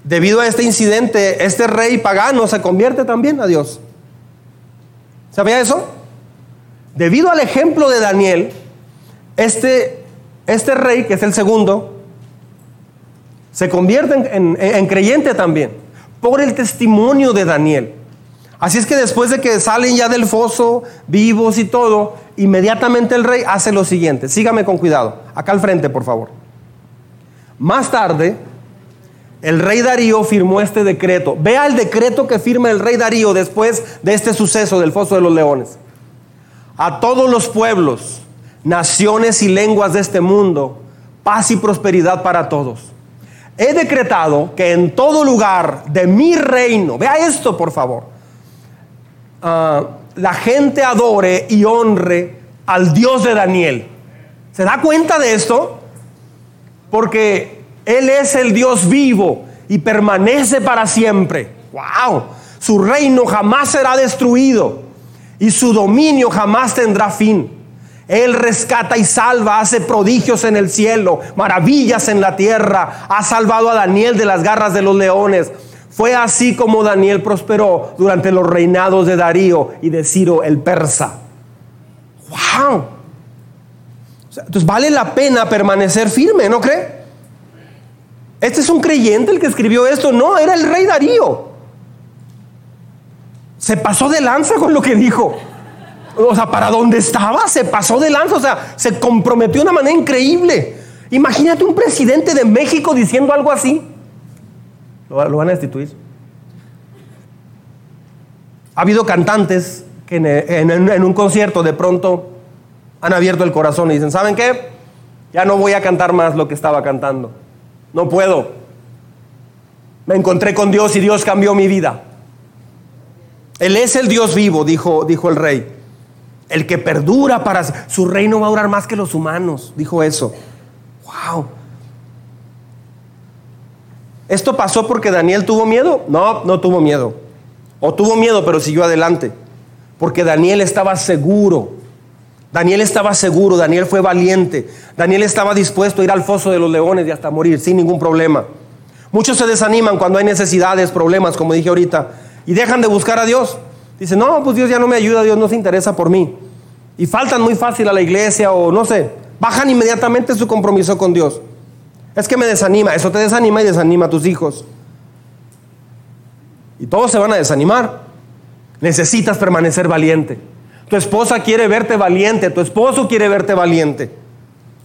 Debido a este incidente, este rey pagano se convierte también a Dios. ¿Sabía eso? Debido al ejemplo de Daniel, este este rey, que es el segundo, se convierte en, creyente también por el testimonio de Daniel. Así es que después de que salen ya del foso, vivos y todo, inmediatamente el rey hace lo siguiente. Sígame con cuidado. Acá al frente, por favor. Más tarde, el rey Darío firmó este decreto. Vea el decreto que firma el rey Darío después de este suceso del foso de los leones. A todos los pueblos naciones y lenguas de este mundo, paz y prosperidad para todos. He decretado que en todo lugar de mi reino, vea esto por favor, ah, la gente adore y honre al Dios de Daniel. ¿Se da cuenta de esto? Porque Él es el Dios vivo y permanece para siempre. ¡Wow! Su reino jamás será destruido y su dominio jamás tendrá fin. Él rescata y salva, hace prodigios en el cielo, maravillas en la tierra. Ha salvado a Daniel de las garras de los leones. Fue así como Daniel prosperó durante los reinados de Darío y de Ciro el persa. ¡Wow! Entonces vale la pena permanecer firme, ¿no cree? Este es un creyente el que escribió esto. No, era el rey Darío. Se pasó de lanza con lo que dijo o sea, para dónde estaba, se pasó de lanza, o sea, se comprometió de una manera increíble. Imagínate un presidente de México diciendo algo así. Lo, van a destituir. Ha habido cantantes que en, un concierto de pronto han abierto el corazón y dicen, ¿saben qué? Ya no voy a cantar más lo que estaba cantando. No puedo. Me encontré con Dios y Dios cambió mi vida. Él es el Dios vivo, dijo, dijo el rey. El que perdura para su reino va a durar más que los humanos, dijo eso. Wow. ¿Esto pasó porque Daniel tuvo miedo? No, no tuvo miedo. O tuvo miedo, pero siguió adelante. Porque Daniel estaba seguro. Daniel estaba seguro, Daniel fue valiente. Daniel estaba dispuesto a ir al foso de los leones y hasta morir sin ningún problema. Muchos se desaniman cuando hay necesidades, problemas, como dije ahorita, y dejan de buscar a Dios. Dice, no, pues Dios ya no me ayuda, Dios no se interesa por mí. Y faltan muy fácil a la iglesia o no sé, bajan inmediatamente su compromiso con Dios. Es que me desanima, eso te desanima y desanima a tus hijos. Y todos se van a desanimar. Necesitas permanecer valiente. Tu esposa quiere verte valiente, tu esposo quiere verte valiente.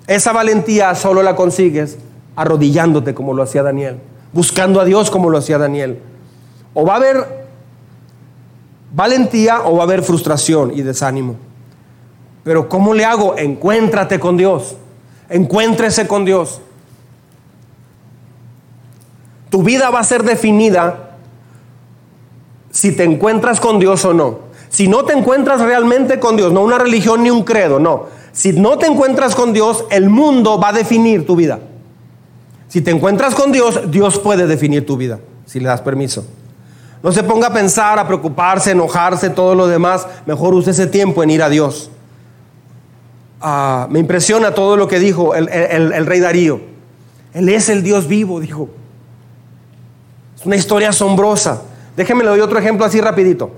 Esa valentía solo la consigues arrodillándote como lo hacía Daniel, buscando a Dios como lo hacía Daniel. O va a haber valentía o va a haber frustración y desánimo. Pero ¿cómo le hago? Encuéntrate con Dios. Encuéntrese con Dios. Tu vida va a ser definida si te encuentras con Dios o no. Si no te encuentras realmente con Dios, no una religión ni un credo, no. Si no te encuentras con Dios, el mundo va a definir tu vida. Si te encuentras con Dios, Dios puede definir tu vida, si le das permiso. No se ponga a pensar, a preocuparse, enojarse, todo lo demás. Mejor use ese tiempo en ir a Dios. ah, me impresiona todo lo que dijo el, el- el rey Darío. Él es el Dios vivo, dijo. Es una historia asombrosa. Déjenme le doy otro ejemplo así rapidito.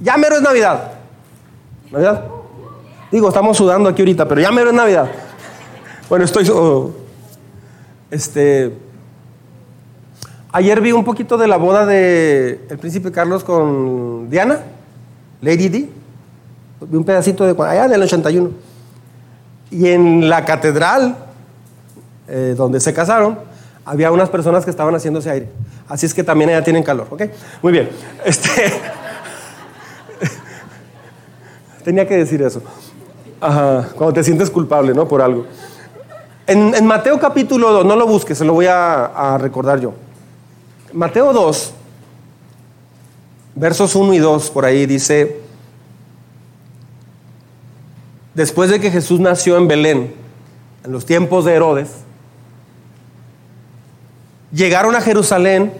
Ya mero es Navidad. ¿Navidad? Digo, estamos sudando aquí ahorita, pero ya mero es Navidad. Bueno, estoy... oh, este... Ayer vi un poquito de la boda de príncipe Carlos con Diana, Lady D. Vi un pedacito de allá del 81. Y en la catedral eh, donde se casaron, había unas personas que estaban haciéndose aire. Así es que también allá tienen calor, ¿ok? Muy bien. Este, tenía que decir eso. Ajá, cuando te sientes culpable, ¿no? Por algo. En, Mateo capítulo 2, no lo busques, se lo voy a, a recordar yo. Mateo 2, versos 1 y 2, por ahí dice, después de que Jesús nació en Belén, en los tiempos de Herodes, llegaron a Jerusalén,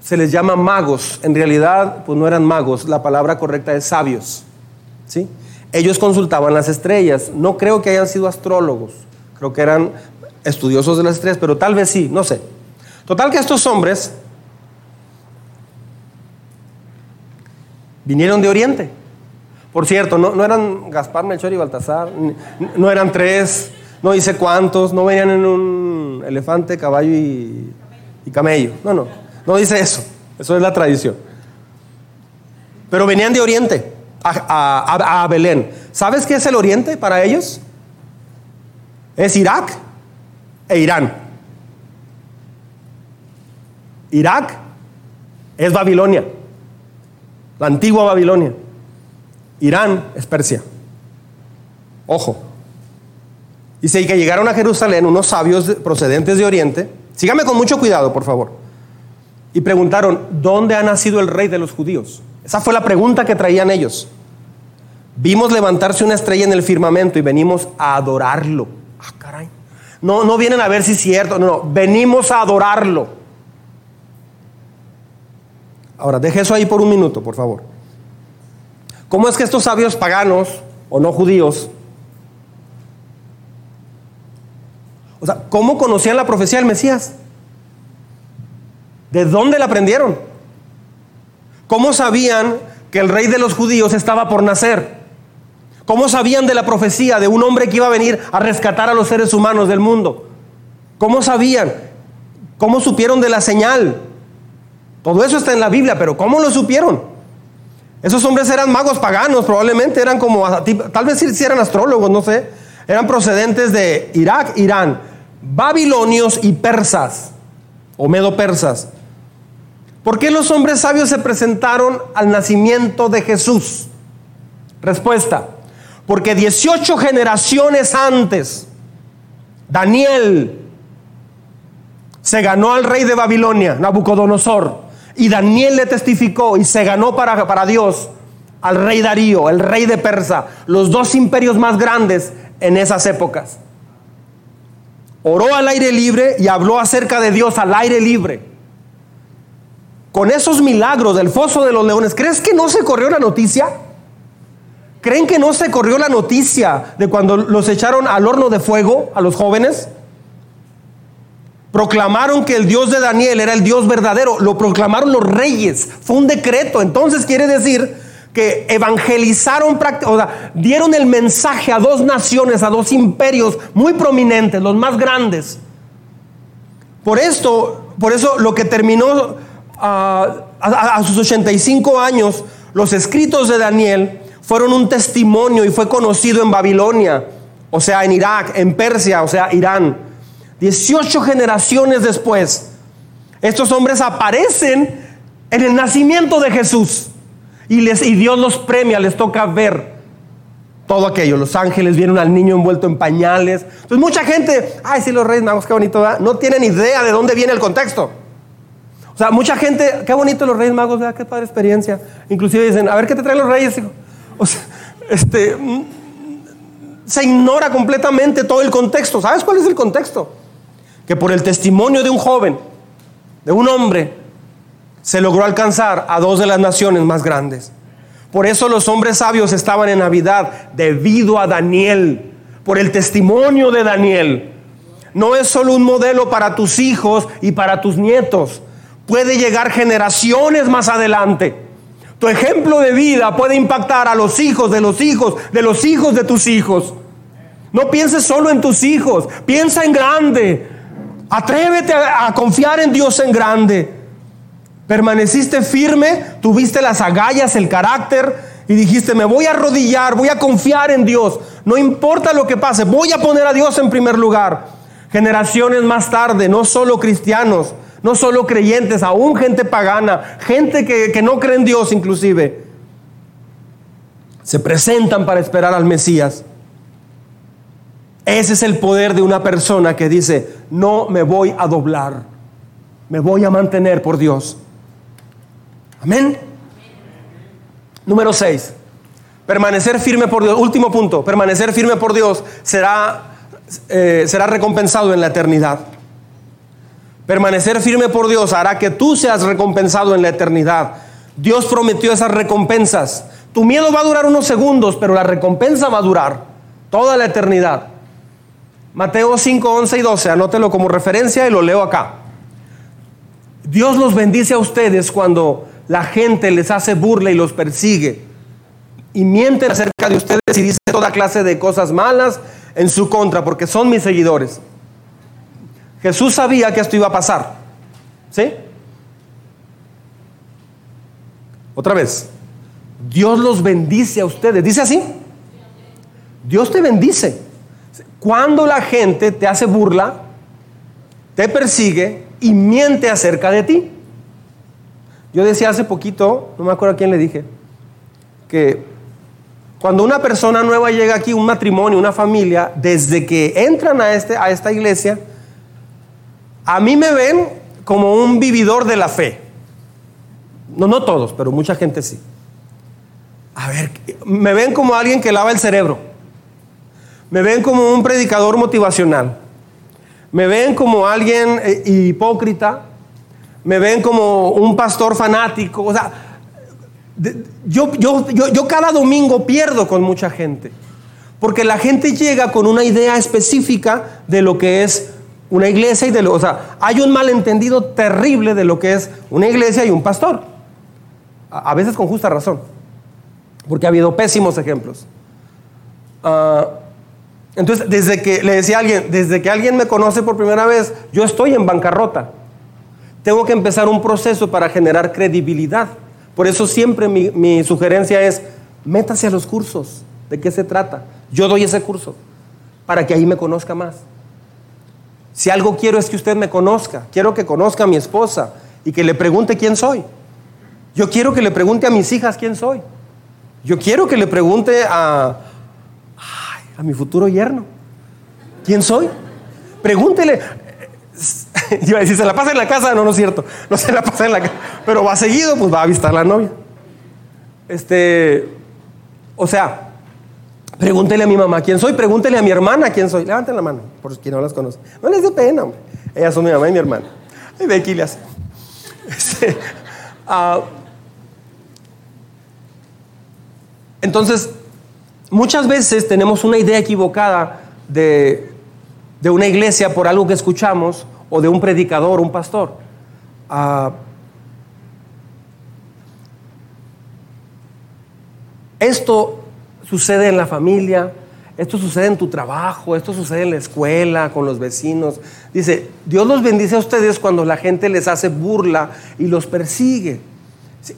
se les llama magos, en realidad pues no eran magos, la palabra correcta es sabios, Ellos consultaban las estrellas, no creo que hayan sido astrólogos, creo que eran estudiosos de las estrellas, pero tal vez sí, no sé. Total que estos hombres vinieron de Oriente. Por cierto, no, eran Gaspar, Melchor y Baltasar, no eran tres, no dice cuántos, no venían en un elefante, caballo y, y camello. No, no, no dice eso. Eso es la tradición. Pero venían de Oriente a, Belén. ¿Sabes qué es el Oriente para ellos? Es Irak e Irán. Irak es Babilonia, la antigua Babilonia. Irán es Persia. Ojo. Dice que llegaron a Jerusalén unos sabios de- procedentes de Oriente. Sígame con mucho cuidado, por favor. Y preguntaron, ¿dónde ha nacido el rey de los judíos? Esa fue la pregunta que traían ellos. Vimos levantarse una estrella en el firmamento y venimos a adorarlo. Ah, caray. No, no vienen a ver si es cierto, no, no, venimos a adorarlo. Ahora, deje eso ahí por un minuto, por favor. ¿Cómo es que estos sabios paganos o no judíos, o sea, cómo conocían la profecía del Mesías? ¿De dónde la aprendieron? ¿Cómo sabían que el rey de los judíos estaba por nacer? ¿Cómo sabían de la profecía de un hombre que iba a venir a rescatar a los seres humanos del mundo? ¿Cómo sabían? ¿Cómo supieron de la señal? Todo eso está en la Biblia, pero ¿cómo lo supieron? Esos hombres eran magos paganos, probablemente eran como, tal vez sí eran astrólogos, no sé. Eran procedentes de Irak, Irán, babilonios y persas, o medo-persas. ¿Por qué los hombres sabios se presentaron al nacimiento de Jesús? Respuesta, porque 18 generaciones antes, Daniel se ganó al rey de Babilonia, Nabucodonosor, y Daniel le testificó y se ganó para, para Dios al rey Darío, el rey de Persa, los dos imperios más grandes en esas épocas. Oró al aire libre y habló acerca de Dios al aire libre. Con esos milagros del foso de los leones, ¿crees que no se corrió la noticia? ¿Creen que no se corrió la noticia de cuando los echaron al horno de fuego a los jóvenes? Proclamaron que el Dios de Daniel era el Dios verdadero. Lo proclamaron los reyes. Fue un decreto. Entonces quiere decir que evangelizaron, o sea, dieron el mensaje a dos naciones, a dos imperios muy prominentes, los más grandes. Por esto, por eso lo que terminó a, a, sus 85 años, los escritos de Daniel fueron un testimonio y fue conocido en Babilonia, o sea, en Irak, en Persia, o sea, Irán. 18 generaciones después, estos hombres aparecen en el nacimiento de Jesús y, les, y Dios los premia, les toca ver todo aquello. Los ángeles vieron al niño envuelto en pañales. Entonces mucha gente, ay, sí, los reyes qué bonito, ¿verdad? no tienen idea de dónde viene el contexto. O sea, mucha gente, qué bonito los reyes magos, ¿verdad? qué padre experiencia. Inclusive dicen, a ver qué te traen los reyes. O sea, este, se ignora completamente todo el contexto. ¿Sabes cuál es el contexto? Que por el testimonio de un joven, de un hombre, se logró alcanzar a dos de las naciones más grandes. Por eso los hombres sabios estaban en Navidad, debido a Daniel, por el testimonio de Daniel. No es solo un modelo para tus hijos y para tus nietos, puede llegar generaciones más adelante. Tu ejemplo de vida puede impactar a los hijos de los hijos de los hijos de tus hijos. No pienses solo en tus hijos, piensa en grande. Atrévete a, confiar en Dios en grande. Permaneciste firme, tuviste las agallas, el carácter y dijiste, me voy a arrodillar, voy a confiar en Dios. No importa lo que pase, voy a poner a Dios en primer lugar. Generaciones más tarde, no solo cristianos, no solo creyentes, aún gente pagana, gente que, que no cree en Dios inclusive, se presentan para esperar al Mesías. Ese es el poder de una persona que dice, no me voy a doblar, me voy a mantener por Dios. Amén. Número 6. Permanecer firme por Dios. Último punto. Permanecer firme por Dios será, eh, será recompensado en la eternidad. Permanecer firme por Dios hará que tú seas recompensado en la eternidad. Dios prometió esas recompensas. Tu miedo va a durar unos segundos, pero la recompensa va a durar toda la eternidad. Mateo 5, 11 y 12, anótelo como referencia y lo leo acá. Dios los bendice a ustedes cuando la gente les hace burla y los persigue y mienten acerca de ustedes y dice toda clase de cosas malas en su contra porque son mis seguidores. Jesús sabía que esto iba a pasar. ¿Sí? Otra vez. Dios los bendice a ustedes. ¿Dice así? Dios te bendice. Cuando la gente te hace burla, te persigue y miente acerca de ti. Yo decía hace poquito, no me acuerdo a quién le dije, que cuando una persona nueva llega aquí, un matrimonio, una familia, desde que entran a, este, a esta iglesia, a mí me ven como un vividor de la fe. No, no todos, pero mucha gente sí. A ver, me ven como alguien que lava el cerebro. Me ven como un predicador motivacional. Me ven como alguien eh, hipócrita. Me ven como un pastor fanático. O sea, yo, yo, yo, yo cada domingo pierdo con mucha gente. Porque la gente llega con una idea específica de lo que es una iglesia y de lo, o sea, hay un malentendido terrible de lo que es una iglesia y un pastor. A, veces con justa razón, porque ha habido pésimos ejemplos. Ah, entonces, desde que le decía a alguien, desde que alguien me conoce por primera vez, yo estoy en bancarrota. Tengo que empezar un proceso para generar credibilidad. Por eso siempre mi, mi sugerencia es, métase a los cursos. ¿De qué se trata? Yo doy ese curso para que ahí me conozca más. Si algo quiero es que usted me conozca, quiero que conozca a mi esposa y que le pregunte quién soy. Yo quiero que le pregunte a mis hijas quién soy. Yo quiero que le pregunte a, a mi futuro yerno quién soy. Pregúntele. Yo si se la pasa en la casa, no, no es cierto. No se la pasa en la casa. Pero va seguido, pues va a visitar la novia. Este, o sea, Pregúntele a mi mamá quién soy, pregúntele a mi hermana quién soy. Levanten la mano, por quien no las conoce. No les dé pena, hombre. Ellas son mi mamá y mi hermana. Ay, Becky le hace. Entonces, muchas veces tenemos una idea equivocada de, de, una iglesia por algo que escuchamos o de un predicador, un pastor. Uh, esto sucede en la familia, esto sucede en tu trabajo, esto sucede en la escuela, con los vecinos. Dice, Dios los bendice a ustedes cuando la gente les hace burla y los persigue.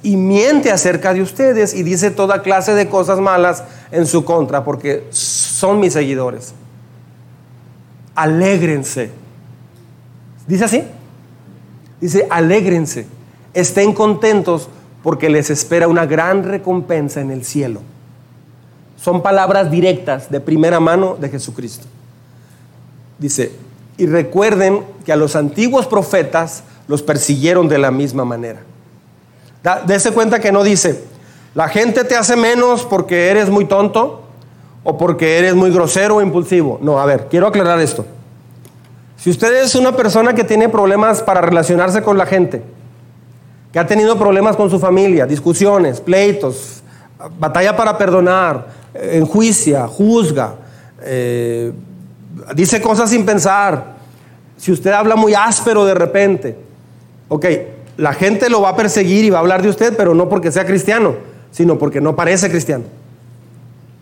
Y miente acerca de ustedes y dice toda clase de cosas malas en su contra, porque son mis seguidores. Alégrense. ¿Dice así? Dice, alégrense. Estén contentos porque les espera una gran recompensa en el cielo. Son palabras directas de primera mano de Jesucristo. Dice, y recuerden que a los antiguos profetas los persiguieron de la misma manera. Dese cuenta que no dice, la gente te hace menos porque eres muy tonto o porque eres muy grosero o impulsivo. No, a ver, quiero aclarar esto. Si usted es una persona que tiene problemas para relacionarse con la gente, que ha tenido problemas con su familia, discusiones, pleitos, batalla para perdonar, enjuicia, juzga, eh, dice cosas sin pensar. Si usted habla muy áspero de repente, ok, la gente lo va a perseguir y va a hablar de usted, pero no porque sea cristiano, sino porque no parece cristiano.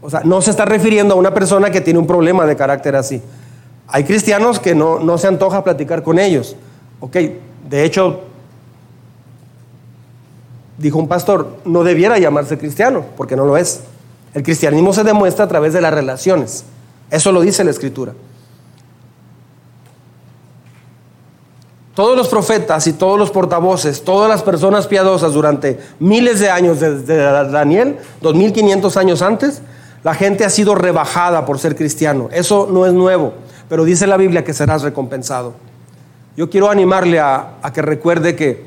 O sea, no se está refiriendo a una persona que tiene un problema de carácter así. Hay cristianos que no, no se antoja platicar con ellos. Ok, de hecho, dijo un pastor, no debiera llamarse cristiano, porque no lo es. El cristianismo se demuestra a través de las relaciones. Eso lo dice la escritura. Todos los profetas y todos los portavoces, todas las personas piadosas durante miles de años, desde Daniel, 2500 años antes, la gente ha sido rebajada por ser cristiano. Eso no es nuevo, pero dice la Biblia que serás recompensado. Yo quiero animarle a, que recuerde que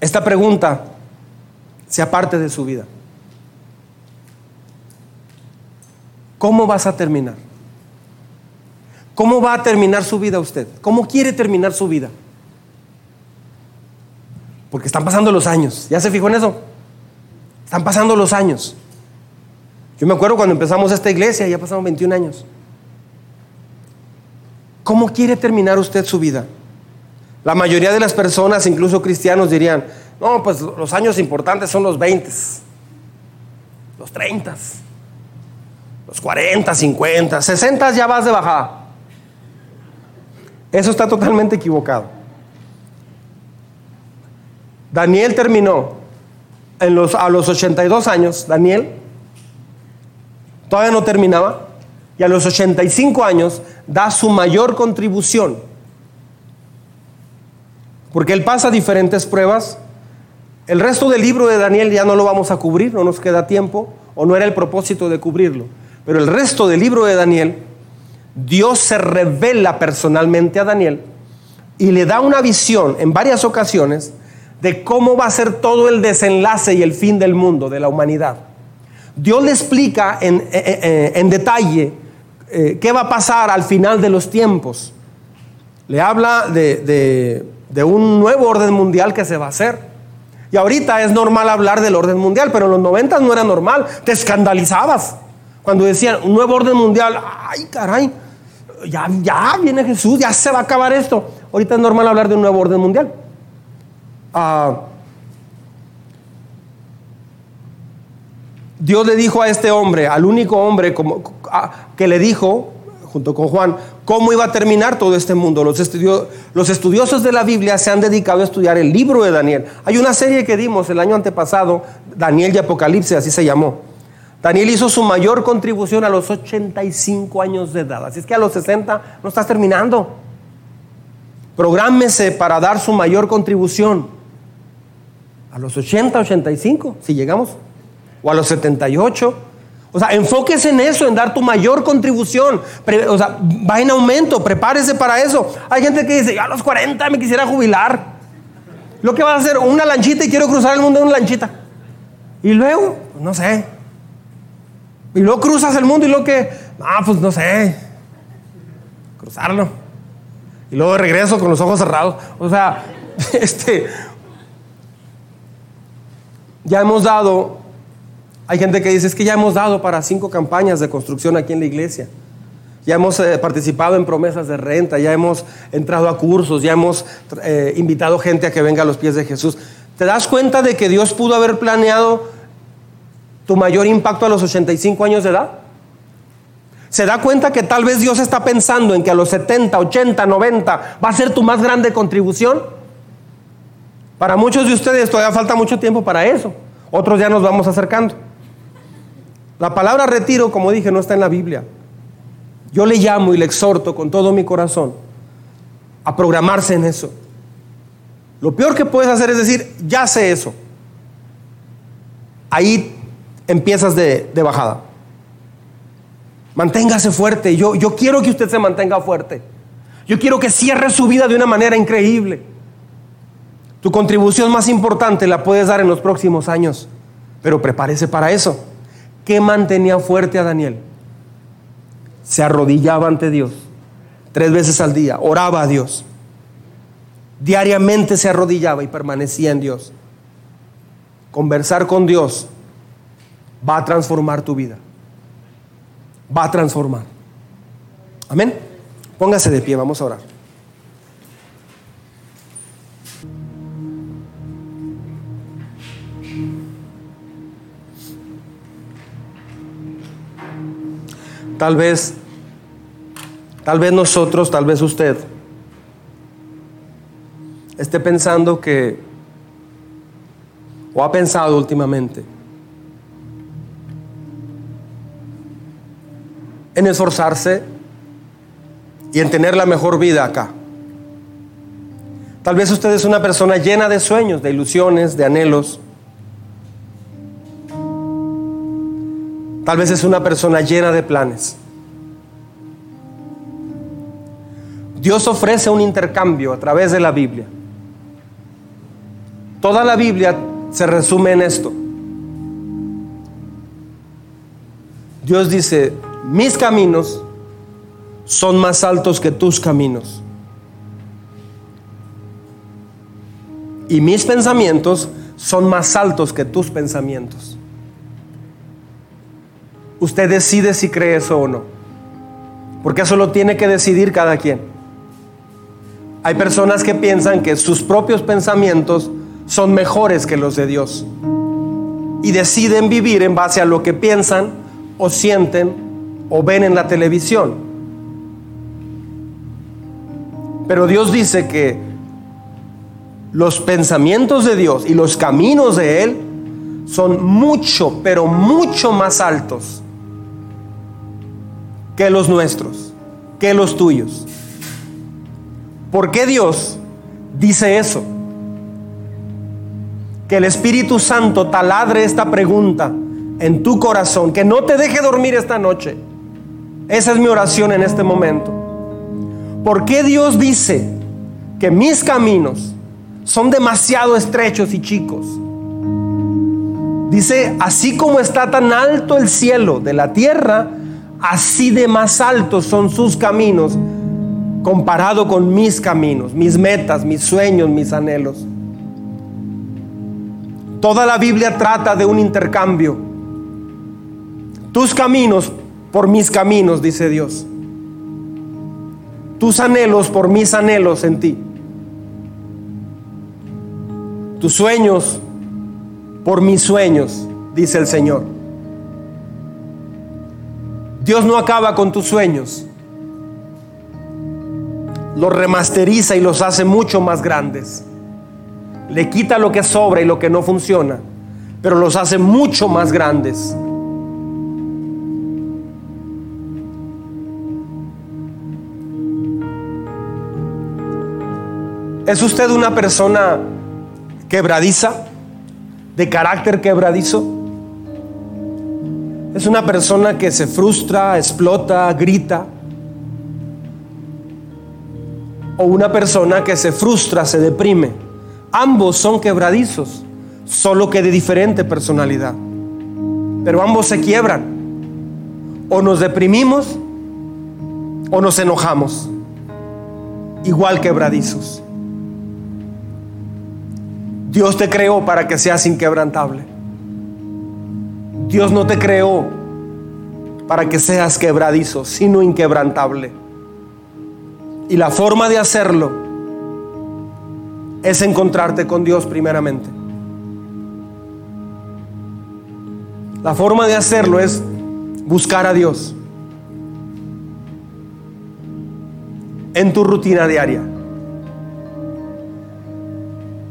esta pregunta sea parte de su vida. ¿Cómo vas a terminar? ¿Cómo va a terminar su vida usted? ¿Cómo quiere terminar su vida? Porque están pasando los años. ¿Ya se fijó en eso? Están pasando los años. Yo me acuerdo cuando empezamos esta iglesia, ya pasaron 21 años. ¿Cómo quiere terminar usted su vida? La mayoría de las personas, incluso cristianos, dirían, no, pues los años importantes son los 20, los 30, los 40, 50, 60 ya vas de bajada. Eso está totalmente equivocado. Daniel terminó en los, a los 82 años, Daniel todavía no terminaba, y a los 85 años da su mayor contribución. Porque él pasa diferentes pruebas. El resto del libro de Daniel ya no lo vamos a cubrir, no nos queda tiempo, o no era el propósito de cubrirlo. Pero el resto del libro de Daniel, Dios se revela personalmente a Daniel y le da una visión en varias ocasiones de cómo va a ser todo el desenlace y el fin del mundo, de la humanidad. Dios le explica en, eh, eh, eh, detalle qué va a pasar al final de los tiempos. Le habla de, de un nuevo orden mundial que se va a hacer. Y ahorita es normal hablar del orden mundial, pero en los 90 no era normal. Te escandalizabas cuando decían un nuevo orden mundial. Ay, caray, ya, ya viene Jesús, ya se va a acabar esto. Ahorita es normal hablar de un nuevo orden mundial. Ah, Dios le dijo a este hombre, al único hombre que le dijo, junto con Juan, cómo iba a terminar todo este mundo. Los, los estudiosos de la Biblia se han dedicado a estudiar el libro de Daniel. Hay una serie que dimos el año antepasado, Daniel y Apocalipsis, así se llamó. Daniel hizo su mayor contribución a los 85 años de edad. Así es que a los 60 no estás terminando. Prográmese para dar su mayor contribución. A los 80, 85, si llegamos. O a los 78. O sea, enfóquese en eso, en dar tu mayor contribución. o sea, va en aumento, prepárese para eso. Hay gente que dice, a los 40 me quisiera jubilar. Lo que vas a hacer, una lanchita y quiero cruzar el mundo en una lanchita. Y luego, pues, no sé. Y luego cruzas el mundo y luego que, ah, pues no sé, cruzarlo. Y luego regreso con los ojos cerrados. O sea, este, ya hemos dado, hay gente que dice, es que ya hemos dado para cinco campañas de construcción aquí en la iglesia. Ya hemos eh, participado en promesas de renta, ya hemos entrado a cursos, ya hemos eh, invitado gente a que venga a los pies de Jesús. ¿Te das cuenta de que Dios pudo haber planeado tu mayor impacto a los 85 años de edad? ¿Se da cuenta que tal vez Dios está pensando en que a los 70, 80, 90 va a ser tu más grande contribución? Para muchos de ustedes todavía falta mucho tiempo para eso. Otros ya nos vamos acercando. La palabra retiro, como dije, no está en la Biblia. Yo le llamo y le exhorto con todo mi corazón a programarse en eso. Lo peor que puedes hacer es decir, ya sé eso. Ahí empiezas de, bajada. Manténgase fuerte. Yo, yo quiero que usted se mantenga fuerte. Yo quiero que cierre su vida de una manera increíble. Tu contribución más importante la puedes dar en los próximos años, pero prepárese para eso. ¿Qué mantenía fuerte a Daniel? Se arrodillaba ante Dios tres veces al día, oraba a Dios. Diariamente se arrodillaba y permanecía en Dios. Conversar con Dios va a transformar tu vida. Va a transformar. Amén. Póngase de pie, vamos a orar. Tal vez, tal vez nosotros, tal vez usted, esté pensando que, o ha pensado últimamente, en esforzarse y en tener la mejor vida acá. Tal vez usted es una persona llena de sueños, de ilusiones, de anhelos. Tal vez es una persona llena de planes. Dios ofrece un intercambio a través de la Biblia. Toda la Biblia se resume en esto. Dios dice, mis caminos son más altos que tus caminos. Y mis pensamientos son más altos que tus pensamientos. Usted decide si cree eso o no. Porque eso lo tiene que decidir cada quien. Hay personas que piensan que sus propios pensamientos son mejores que los de Dios. Y deciden vivir en base a lo que piensan o sienten o ven en la televisión. Pero Dios dice que los pensamientos de Dios y los caminos de Él son mucho, pero mucho más altos que los nuestros, que los tuyos. ¿Por qué Dios dice eso? Que el Espíritu Santo taladre esta pregunta en tu corazón, que no te deje dormir esta noche. Esa es mi oración en este momento. ¿Por qué Dios dice que mis caminos son demasiado estrechos y chicos? Dice, así como está tan alto el cielo de la tierra, así de más altos son sus caminos comparado con mis caminos, mis metas, mis sueños, mis anhelos. Toda la Biblia trata de un intercambio. Tus caminos por mis caminos, dice Dios. Tus anhelos por mis anhelos en ti. Tus sueños por mis sueños, dice el Señor. Dios no acaba con tus sueños los remasteriza y los hace mucho más grandes. Le quita lo que sobra y lo que no funciona, pero los hace mucho más grandes. ¿Es usted una persona quebradiza, de carácter quebradizo? ¿Es una persona que se frustra, explota, grita? o una persona que se frustra, se deprime. Ambos son quebradizos, solo que de diferente personalidad. Pero ambos se quiebran. O nos deprimimos o nos enojamos. Igual quebradizos. Dios te creó para que seas inquebrantable. Dios no te creó para que seas quebradizo, sino inquebrantable. Y la forma de hacerlo es encontrarte con Dios primeramente. La forma de hacerlo es buscar a Dios en tu rutina diaria.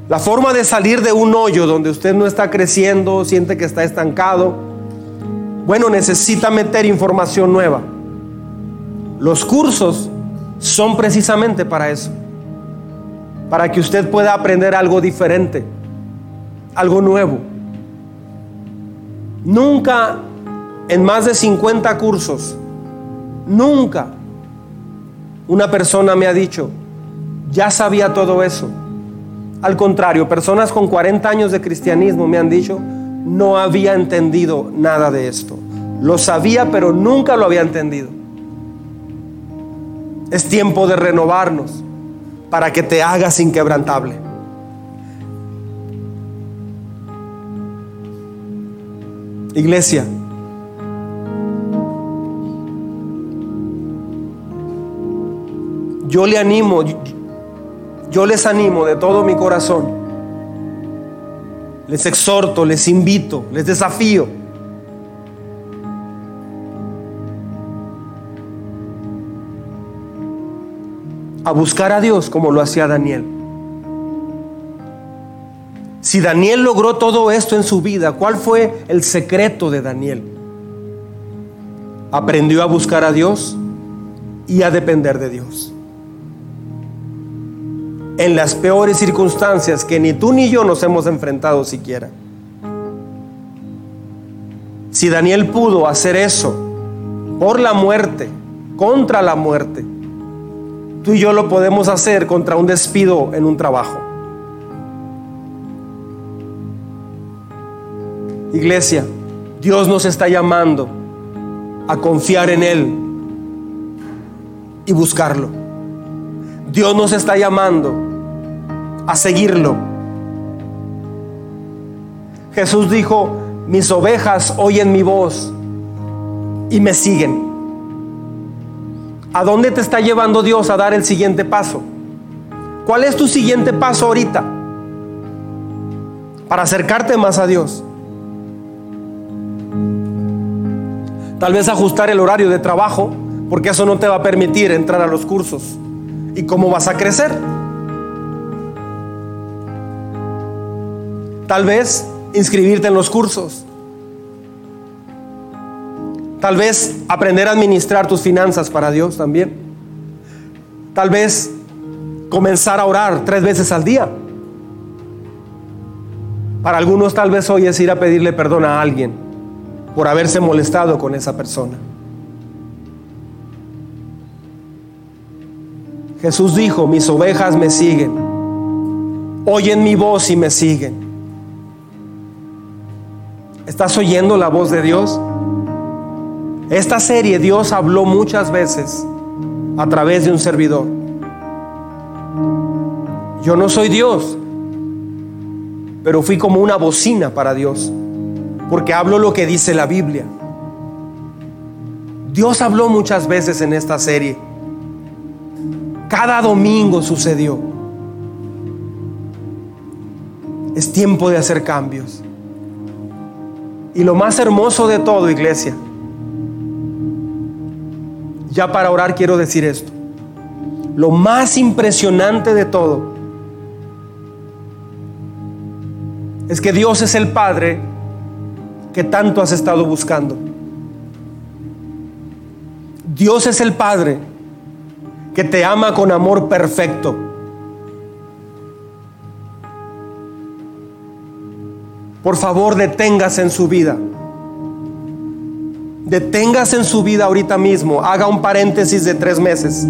La forma de salir de un hoyo donde usted no está creciendo, siente que está estancado, bueno, necesita meter información nueva. Los cursos son precisamente para eso. Para que usted pueda aprender algo diferente, algo nuevo. Nunca en más de 50 cursos, nunca una persona me ha dicho, ya sabía todo eso. Al contrario, personas con 40 años de cristianismo me han dicho, no había entendido nada de esto. Lo sabía, pero nunca lo había entendido. Es tiempo de renovarnos para que te hagas inquebrantable. Iglesia, yo le animo, yo les animo de todo mi corazón, les exhorto, les invito, les desafío. a buscar a Dios como lo hacía Daniel. Si Daniel logró todo esto en su vida, ¿cuál fue el secreto de Daniel? Aprendió a buscar a Dios y a depender de Dios en las peores circunstancias que ni tú ni yo nos hemos enfrentado siquiera. Si Daniel pudo hacer eso por la muerte, contra la muerte, tú y yo lo podemos hacer contra un despido en un trabajo. Iglesia, Dios nos está llamando a confiar en Él y buscarlo. Dios nos está llamando a seguirlo. Jesús dijo, mis ovejas oyen mi voz y me siguen. ¿A dónde te está llevando Dios a dar el siguiente paso? ¿Cuál es tu siguiente paso ahorita? Para acercarte más a Dios. Tal vez ajustar el horario de trabajo, porque eso no te va a permitir entrar a los cursos. ¿Y cómo vas a crecer? Tal vez inscribirte en los cursos. Tal vez aprender a administrar tus finanzas para Dios también. Tal vez comenzar a orar tres veces al día. Para algunos tal vez hoy es ir a pedirle perdón a alguien por haberse molestado con esa persona. Jesús dijo, mis ovejas me siguen, oyen mi voz y me siguen. ¿Estás oyendo la voz de Dios? Esta serie Dios habló muchas veces a través de un servidor. Yo no soy Dios, pero fui como una bocina para Dios, porque hablo lo que dice la Biblia. Dios habló muchas veces en esta serie. Cada domingo sucedió. Es tiempo de hacer cambios. Y lo más hermoso de todo, iglesia, ya para orar quiero decir esto. Lo más impresionante de todo es que Dios es el Padre que tanto has estado buscando. Dios es el Padre que te ama con amor perfecto. Por favor, deténgase en su vida. Deténgase en su vida ahorita mismo. Haga un paréntesis de tres meses.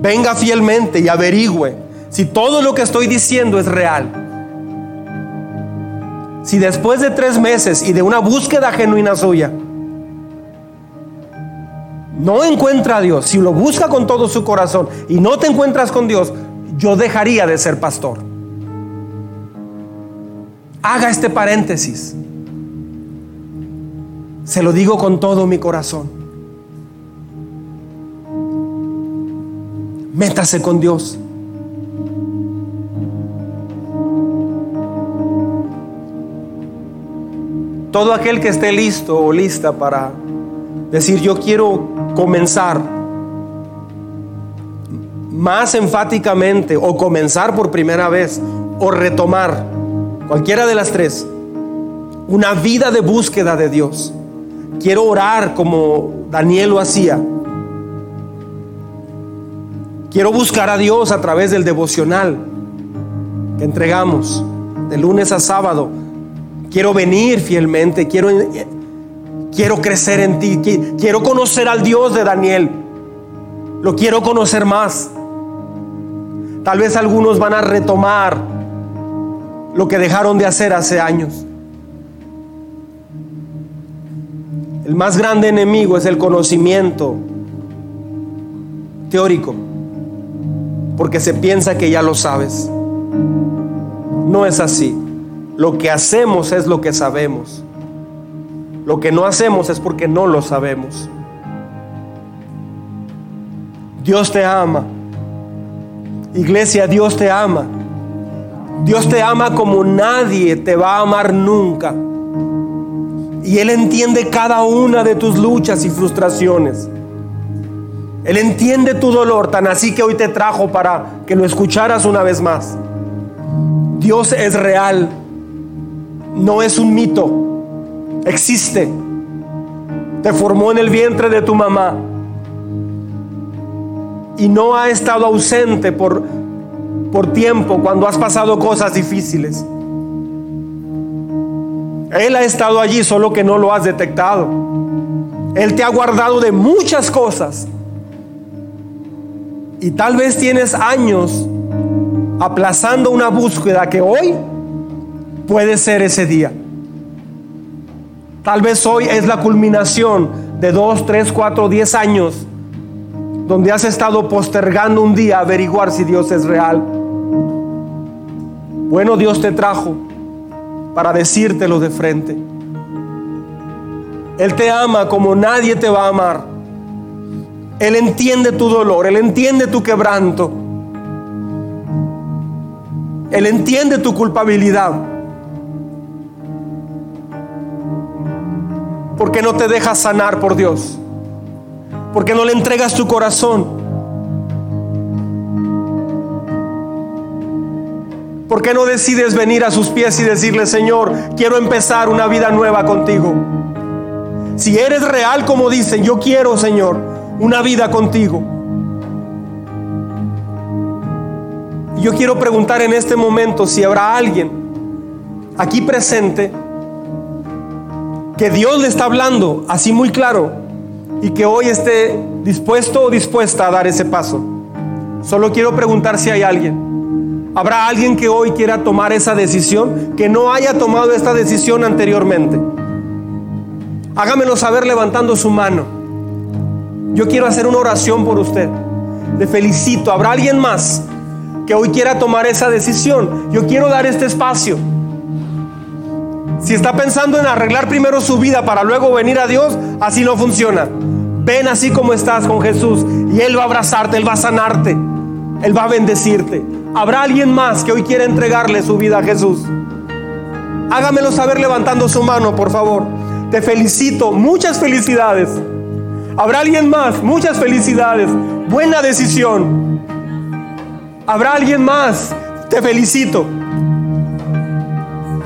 Venga fielmente y averigüe si todo lo que estoy diciendo es real. Si después de tres meses y de una búsqueda genuina suya, no encuentra a Dios, si lo busca con todo su corazón y no te encuentras con Dios, yo dejaría de ser pastor. Haga este paréntesis. Se lo digo con todo mi corazón. Métase con Dios. Todo aquel que esté listo o lista para decir yo quiero comenzar más enfáticamente o comenzar por primera vez o retomar, cualquiera de las tres, una vida de búsqueda de Dios. Quiero orar como Daniel lo hacía. Quiero buscar a Dios a través del devocional que entregamos de lunes a sábado. Quiero venir fielmente, quiero Quiero crecer en ti. Quiero conocer al Dios de Daniel. Lo quiero conocer más. Tal vez algunos van a retomar lo que dejaron de hacer hace años. El más grande enemigo es el conocimiento teórico, porque se piensa que ya lo sabes. No es así. lo que hacemos es lo que sabemos. Lo que no hacemos es porque no lo sabemos. Dios te ama. Iglesia, Dios te ama. Dios te ama como nadie te va a amar nunca. Y Él entiende cada una de tus luchas y frustraciones. Él entiende tu dolor, tan así que hoy te trajo para que lo escucharas una vez más. Dios es real, no es un mito, existe. Te formó en el vientre de tu mamá y no ha estado ausente por, por tiempo cuando has pasado cosas difíciles. Él ha estado allí, solo que no lo has detectado. Él te ha guardado de muchas cosas. Y tal vez tienes años aplazando una búsqueda que hoy puede ser ese día. Tal vez hoy es la culminación de dos, tres, cuatro, diez años donde has estado postergando un día averiguar si Dios es real. Bueno, Dios te trajo para decírtelo de frente. Él te ama como nadie te va a amar. Él entiende tu dolor, Él entiende tu quebranto. Él entiende tu culpabilidad. ¿Por qué no te dejas sanar por Dios? ¿Por qué no le entregas tu corazón? ¿Por qué no decides venir a sus pies y decirle, Señor, quiero empezar una vida nueva contigo? Si eres real como dicen, yo quiero, Señor, una vida contigo. Yo quiero preguntar en este momento si habrá alguien aquí presente que Dios le está hablando así muy claro y que hoy esté dispuesto o dispuesta a dar ese paso. Solo quiero preguntar si hay alguien. ¿Habrá alguien que hoy quiera tomar esa decisión que no haya tomado esta decisión anteriormente? Hágamelo saber levantando su mano. Yo quiero hacer una oración por usted. Le felicito. ¿Habrá alguien más que hoy quiera tomar esa decisión? Yo quiero dar este espacio. Si está pensando en arreglar primero su vida para luego venir a Dios, así no funciona. Ven así como estás con Jesús y Él va a abrazarte, Él va a sanarte, Él va a bendecirte. ¿Habrá alguien más que hoy quiera entregarle su vida a Jesús? Hágamelo saber levantando su mano, por favor. Te felicito, muchas felicidades. ¿Habrá alguien más? Muchas felicidades. Buena decisión. ¿Habrá alguien más? Te felicito.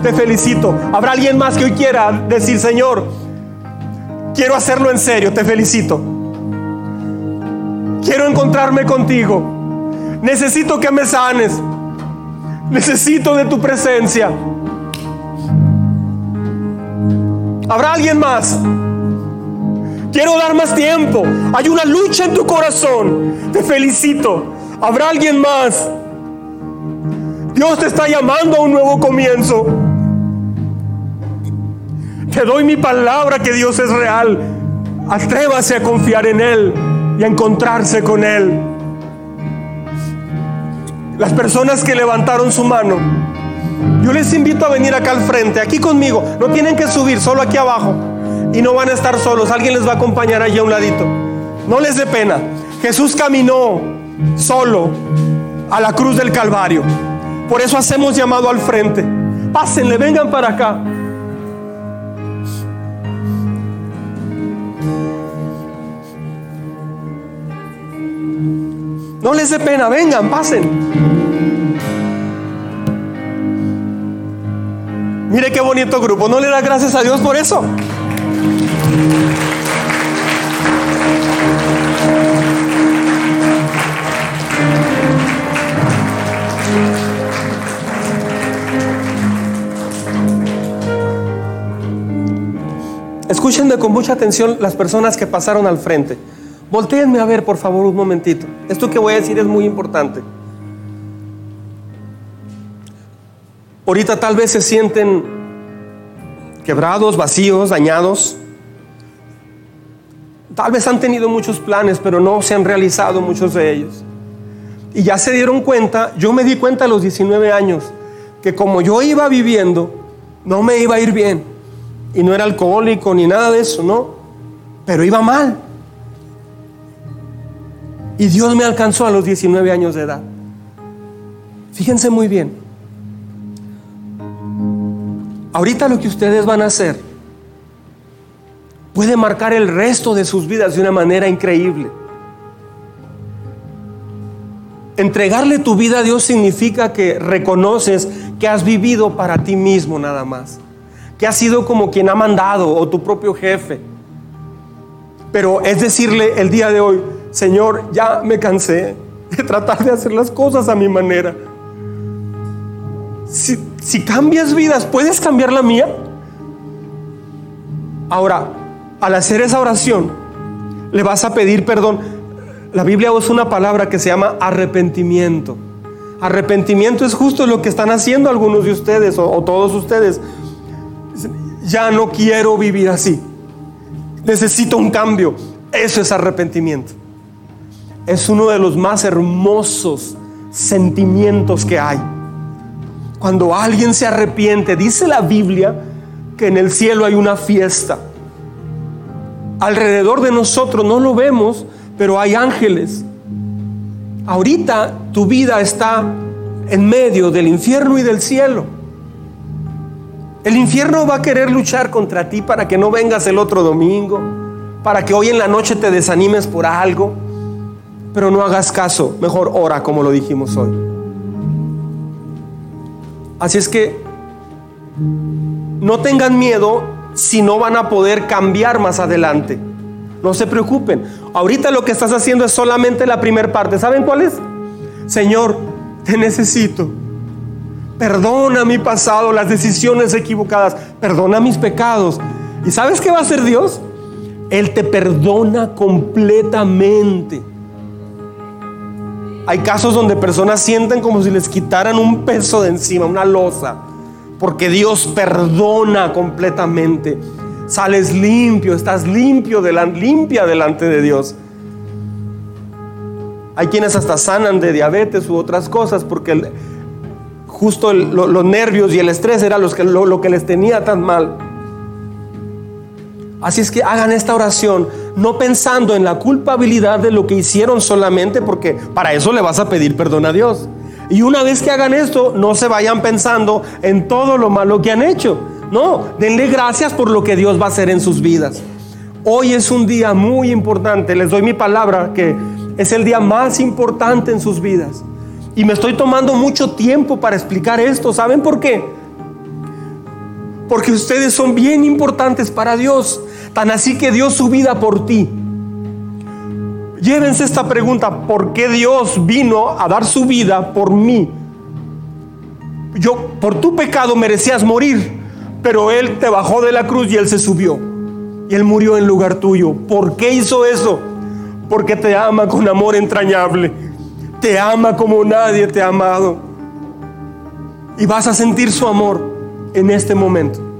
Te felicito. ¿Habrá alguien más que hoy quiera decir, Señor, quiero hacerlo en serio? Te felicito. Quiero encontrarme contigo. Necesito que me sanes. Necesito de tu presencia. ¿Habrá alguien más? Quiero dar más tiempo. Hay una lucha en tu corazón. Te felicito. ¿Habrá alguien más? Dios te está llamando a un nuevo comienzo. Te doy mi palabra que Dios es real. Atrévase a confiar en Él y a encontrarse con Él. Las personas que levantaron su mano, yo les invito a venir acá al frente, aquí conmigo. No tienen que subir, solo aquí abajo. Y no van a estar solos, alguien les va a acompañar allí a un ladito. No les dé pena. Jesús caminó solo a la cruz del Calvario. Por eso hacemos llamado al frente. Pásenle, vengan para acá. No les dé pena, vengan, pasen. Mire qué bonito grupo. ¿No le da gracias a Dios por eso? Escúchenme con mucha atención las personas que pasaron al frente. Voltéenme a ver, por favor, un momentito. Esto que voy a decir es muy importante. Ahorita tal vez se sienten quebrados, vacíos, dañados. Tal vez han tenido muchos planes, pero no se han realizado muchos de ellos. Y ya se dieron cuenta, yo me di cuenta a los 19 años, que como yo iba viviendo, no me iba a ir bien. Y no era alcohólico ni nada de eso, no. Pero iba mal. Y Dios me alcanzó a los 19 años de edad. Fíjense muy bien. Ahorita lo que ustedes van a hacer puede marcar el resto de sus vidas de una manera increíble. Entregarle tu vida a Dios significa que reconoces que has vivido para ti mismo nada más. Que has sido como quien ha mandado o tu propio jefe. Pero es decirle el día de hoy, Señor, ya me cansé de tratar de hacer las cosas a mi manera. Si, cambias vidas, ¿puedes cambiar la mía? Ahora, al hacer esa oración, le vas a pedir perdón. La Biblia usa una palabra que se llama arrepentimiento. Arrepentimiento es justo lo que están haciendo algunos de ustedes o todos ustedes. Ya no quiero vivir así. Necesito un cambio. Eso es arrepentimiento. Es uno de los más hermosos sentimientos que hay. Cuando alguien se arrepiente, dice la Biblia que en el cielo hay una fiesta. Alrededor de nosotros no lo vemos, pero hay ángeles. Ahorita tu vida está en medio del infierno y del cielo. El infierno va a querer luchar contra ti para que no vengas el otro domingo, para que hoy en la noche te desanimes por algo, pero no hagas caso, mejor ora como lo dijimos hoy. Así es que no tengan miedo si no van a poder cambiar más adelante. No se preocupen. Ahorita lo que estás haciendo es solamente la primera parte. ¿Saben cuál es? Señor, te necesito. Perdona mi pasado, las decisiones equivocadas. Perdona mis pecados. ¿Y sabes qué va a hacer Dios? Él te perdona completamente. Hay casos donde personas sienten como si les quitaran un peso de encima, una losa, porque Dios perdona completamente. Sales limpio, estás limpio, limpia delante de Dios. Hay quienes hasta sanan de diabetes u otras cosas porque justo los nervios y el estrés era los que, lo que les tenía tan mal. Así es que hagan esta oración no pensando en la culpabilidad de lo que hicieron solamente porque para eso le vas a pedir perdón a Dios. Y una vez que hagan esto, no se vayan pensando en todo lo malo que han hecho. No, denle gracias por lo que Dios va a hacer en sus vidas. Hoy es un día muy importante. Les doy mi palabra que es el día más importante en sus vidas. Y me estoy tomando mucho tiempo para explicar esto. ¿Saben por qué? Porque ustedes son bien importantes para Dios. Tan así que dio su vida por ti. Llévense esta pregunta, ¿por qué Dios vino a dar su vida por mí? Yo, por tu pecado merecías morir, pero Él te bajó de la cruz y Él se subió. Y Él murió en lugar tuyo. ¿Por qué hizo eso? Porque te ama con amor entrañable. Te ama como nadie te ha amado. Y vas a sentir su amor en este momento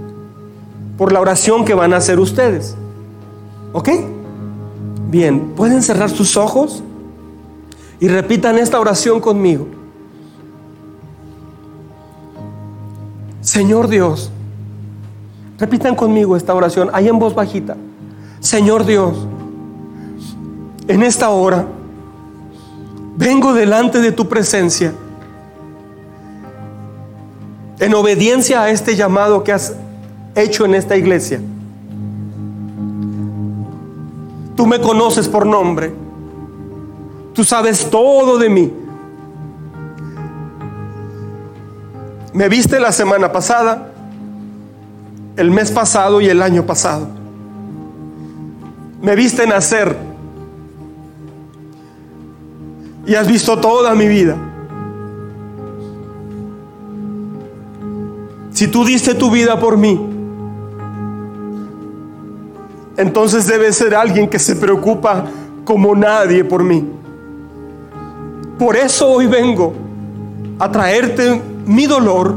por la oración que van a hacer ustedes. ¿Ok? Bien, pueden cerrar sus ojos y repitan esta oración conmigo. Señor Dios, repitan conmigo esta oración ahí en voz bajita. Señor Dios, en esta hora vengo delante de tu presencia en obediencia a este llamado que has hecho en esta iglesia. Tú me conoces por nombre. Tú sabes todo de mí. Me viste la semana pasada, el mes pasado y el año pasado. Me viste nacer. Y has visto toda mi vida. Si tú diste tu vida por mí, entonces debe ser alguien que se preocupa como nadie por mí. Por eso hoy vengo a traerte mi dolor,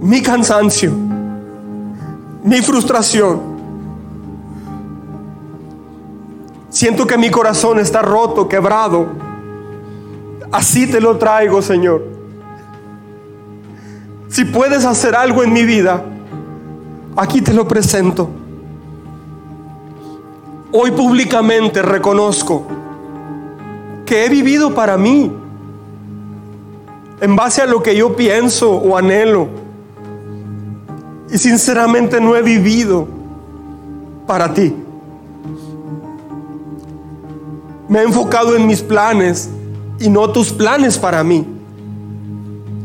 mi cansancio, mi frustración. Siento que mi corazón está roto, quebrado. Así te lo traigo, Señor. Si puedes hacer algo en mi vida, aquí te lo presento. Hoy públicamente reconozco que he vivido para mí, en base a lo que yo pienso o anhelo. Y sinceramente no he vivido para ti. Me he enfocado en mis planes y no tus planes para mí.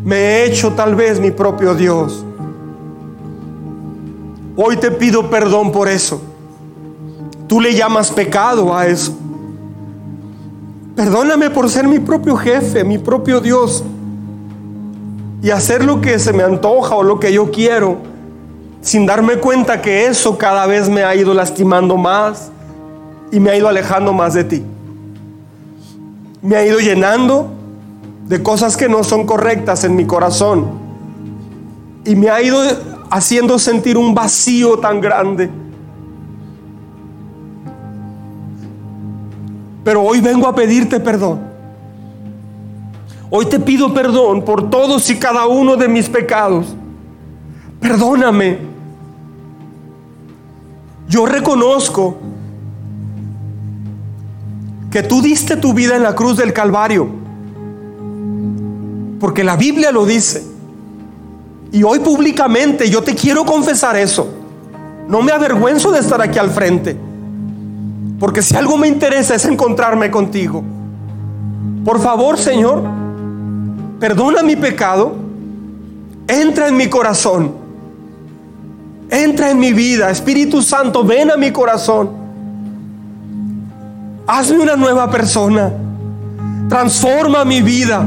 Me he hecho tal vez mi propio Dios. Hoy te pido perdón por eso. Tú le llamas pecado a eso. Perdóname por ser mi propio jefe, mi propio Dios. Y hacer lo que se me antoja o lo que yo quiero, sin darme cuenta que eso cada vez me ha ido lastimando más y me ha ido alejando más de ti me ha ido llenando de cosas que no son correctas en mi corazón. Y me ha ido haciendo sentir un vacío tan grande. Pero hoy vengo a pedirte perdón. Hoy te pido perdón por todos y cada uno de mis pecados. Perdóname. Yo reconozco que tú diste tu vida en la cruz del Calvario. Porque la Biblia lo dice. Y hoy públicamente yo te quiero confesar eso. No me avergüenzo de estar aquí al frente. Porque si algo me interesa es encontrarme contigo. Por favor, Señor, perdona mi pecado. Entra en mi corazón. Entra en mi vida. Espíritu Santo, ven a mi corazón. Hazme una nueva persona. Transforma mi vida.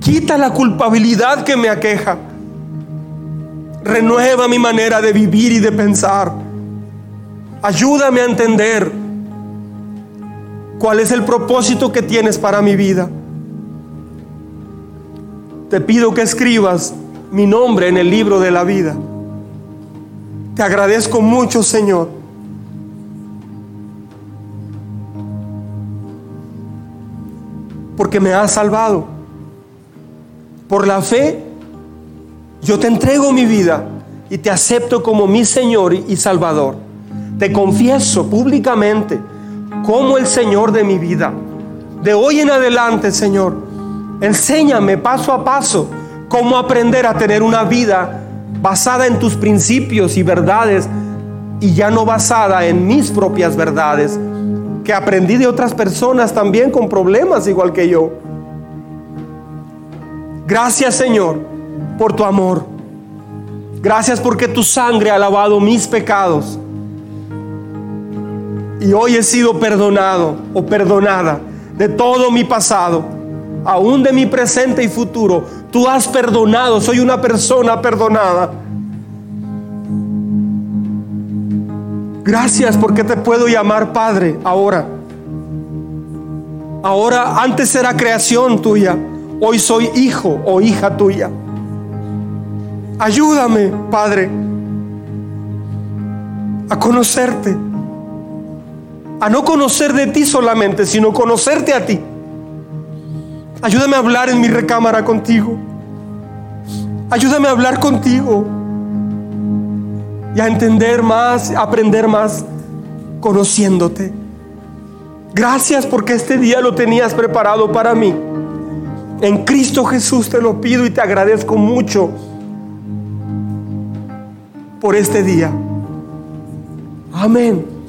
Quita la culpabilidad que me aqueja. Renueva mi manera de vivir y de pensar. Ayúdame a entender cuál es el propósito que tienes para mi vida. Te pido que escribas mi nombre en el libro de la vida. Te agradezco mucho, Señor porque me has salvado. Por la fe, yo te entrego mi vida y te acepto como mi Señor y Salvador. Te confieso públicamente como el Señor de mi vida. De hoy en adelante, Señor, enséñame paso a paso cómo aprender a tener una vida basada en tus principios y verdades y ya no basada en mis propias verdades, que aprendí de otras personas también con problemas igual que yo. Gracias Señor por tu amor. Gracias porque tu sangre ha lavado mis pecados. Y hoy he sido perdonado o perdonada de todo mi pasado, aún de mi presente y futuro. Tú has perdonado, soy una persona perdonada. Gracias porque te puedo llamar Padre ahora. Ahora antes era creación tuya, hoy soy hijo o hija tuya. Ayúdame, Padre, a conocerte, a no conocer de ti solamente, sino conocerte a ti. Ayúdame a hablar en mi recámara contigo. Ayúdame a hablar contigo y a entender más, aprender más conociéndote. Gracias porque este día lo tenías preparado para mí. En Cristo Jesús te lo pido y te agradezco mucho por este día. Amén.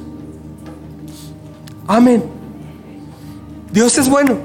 Amén. Dios es bueno.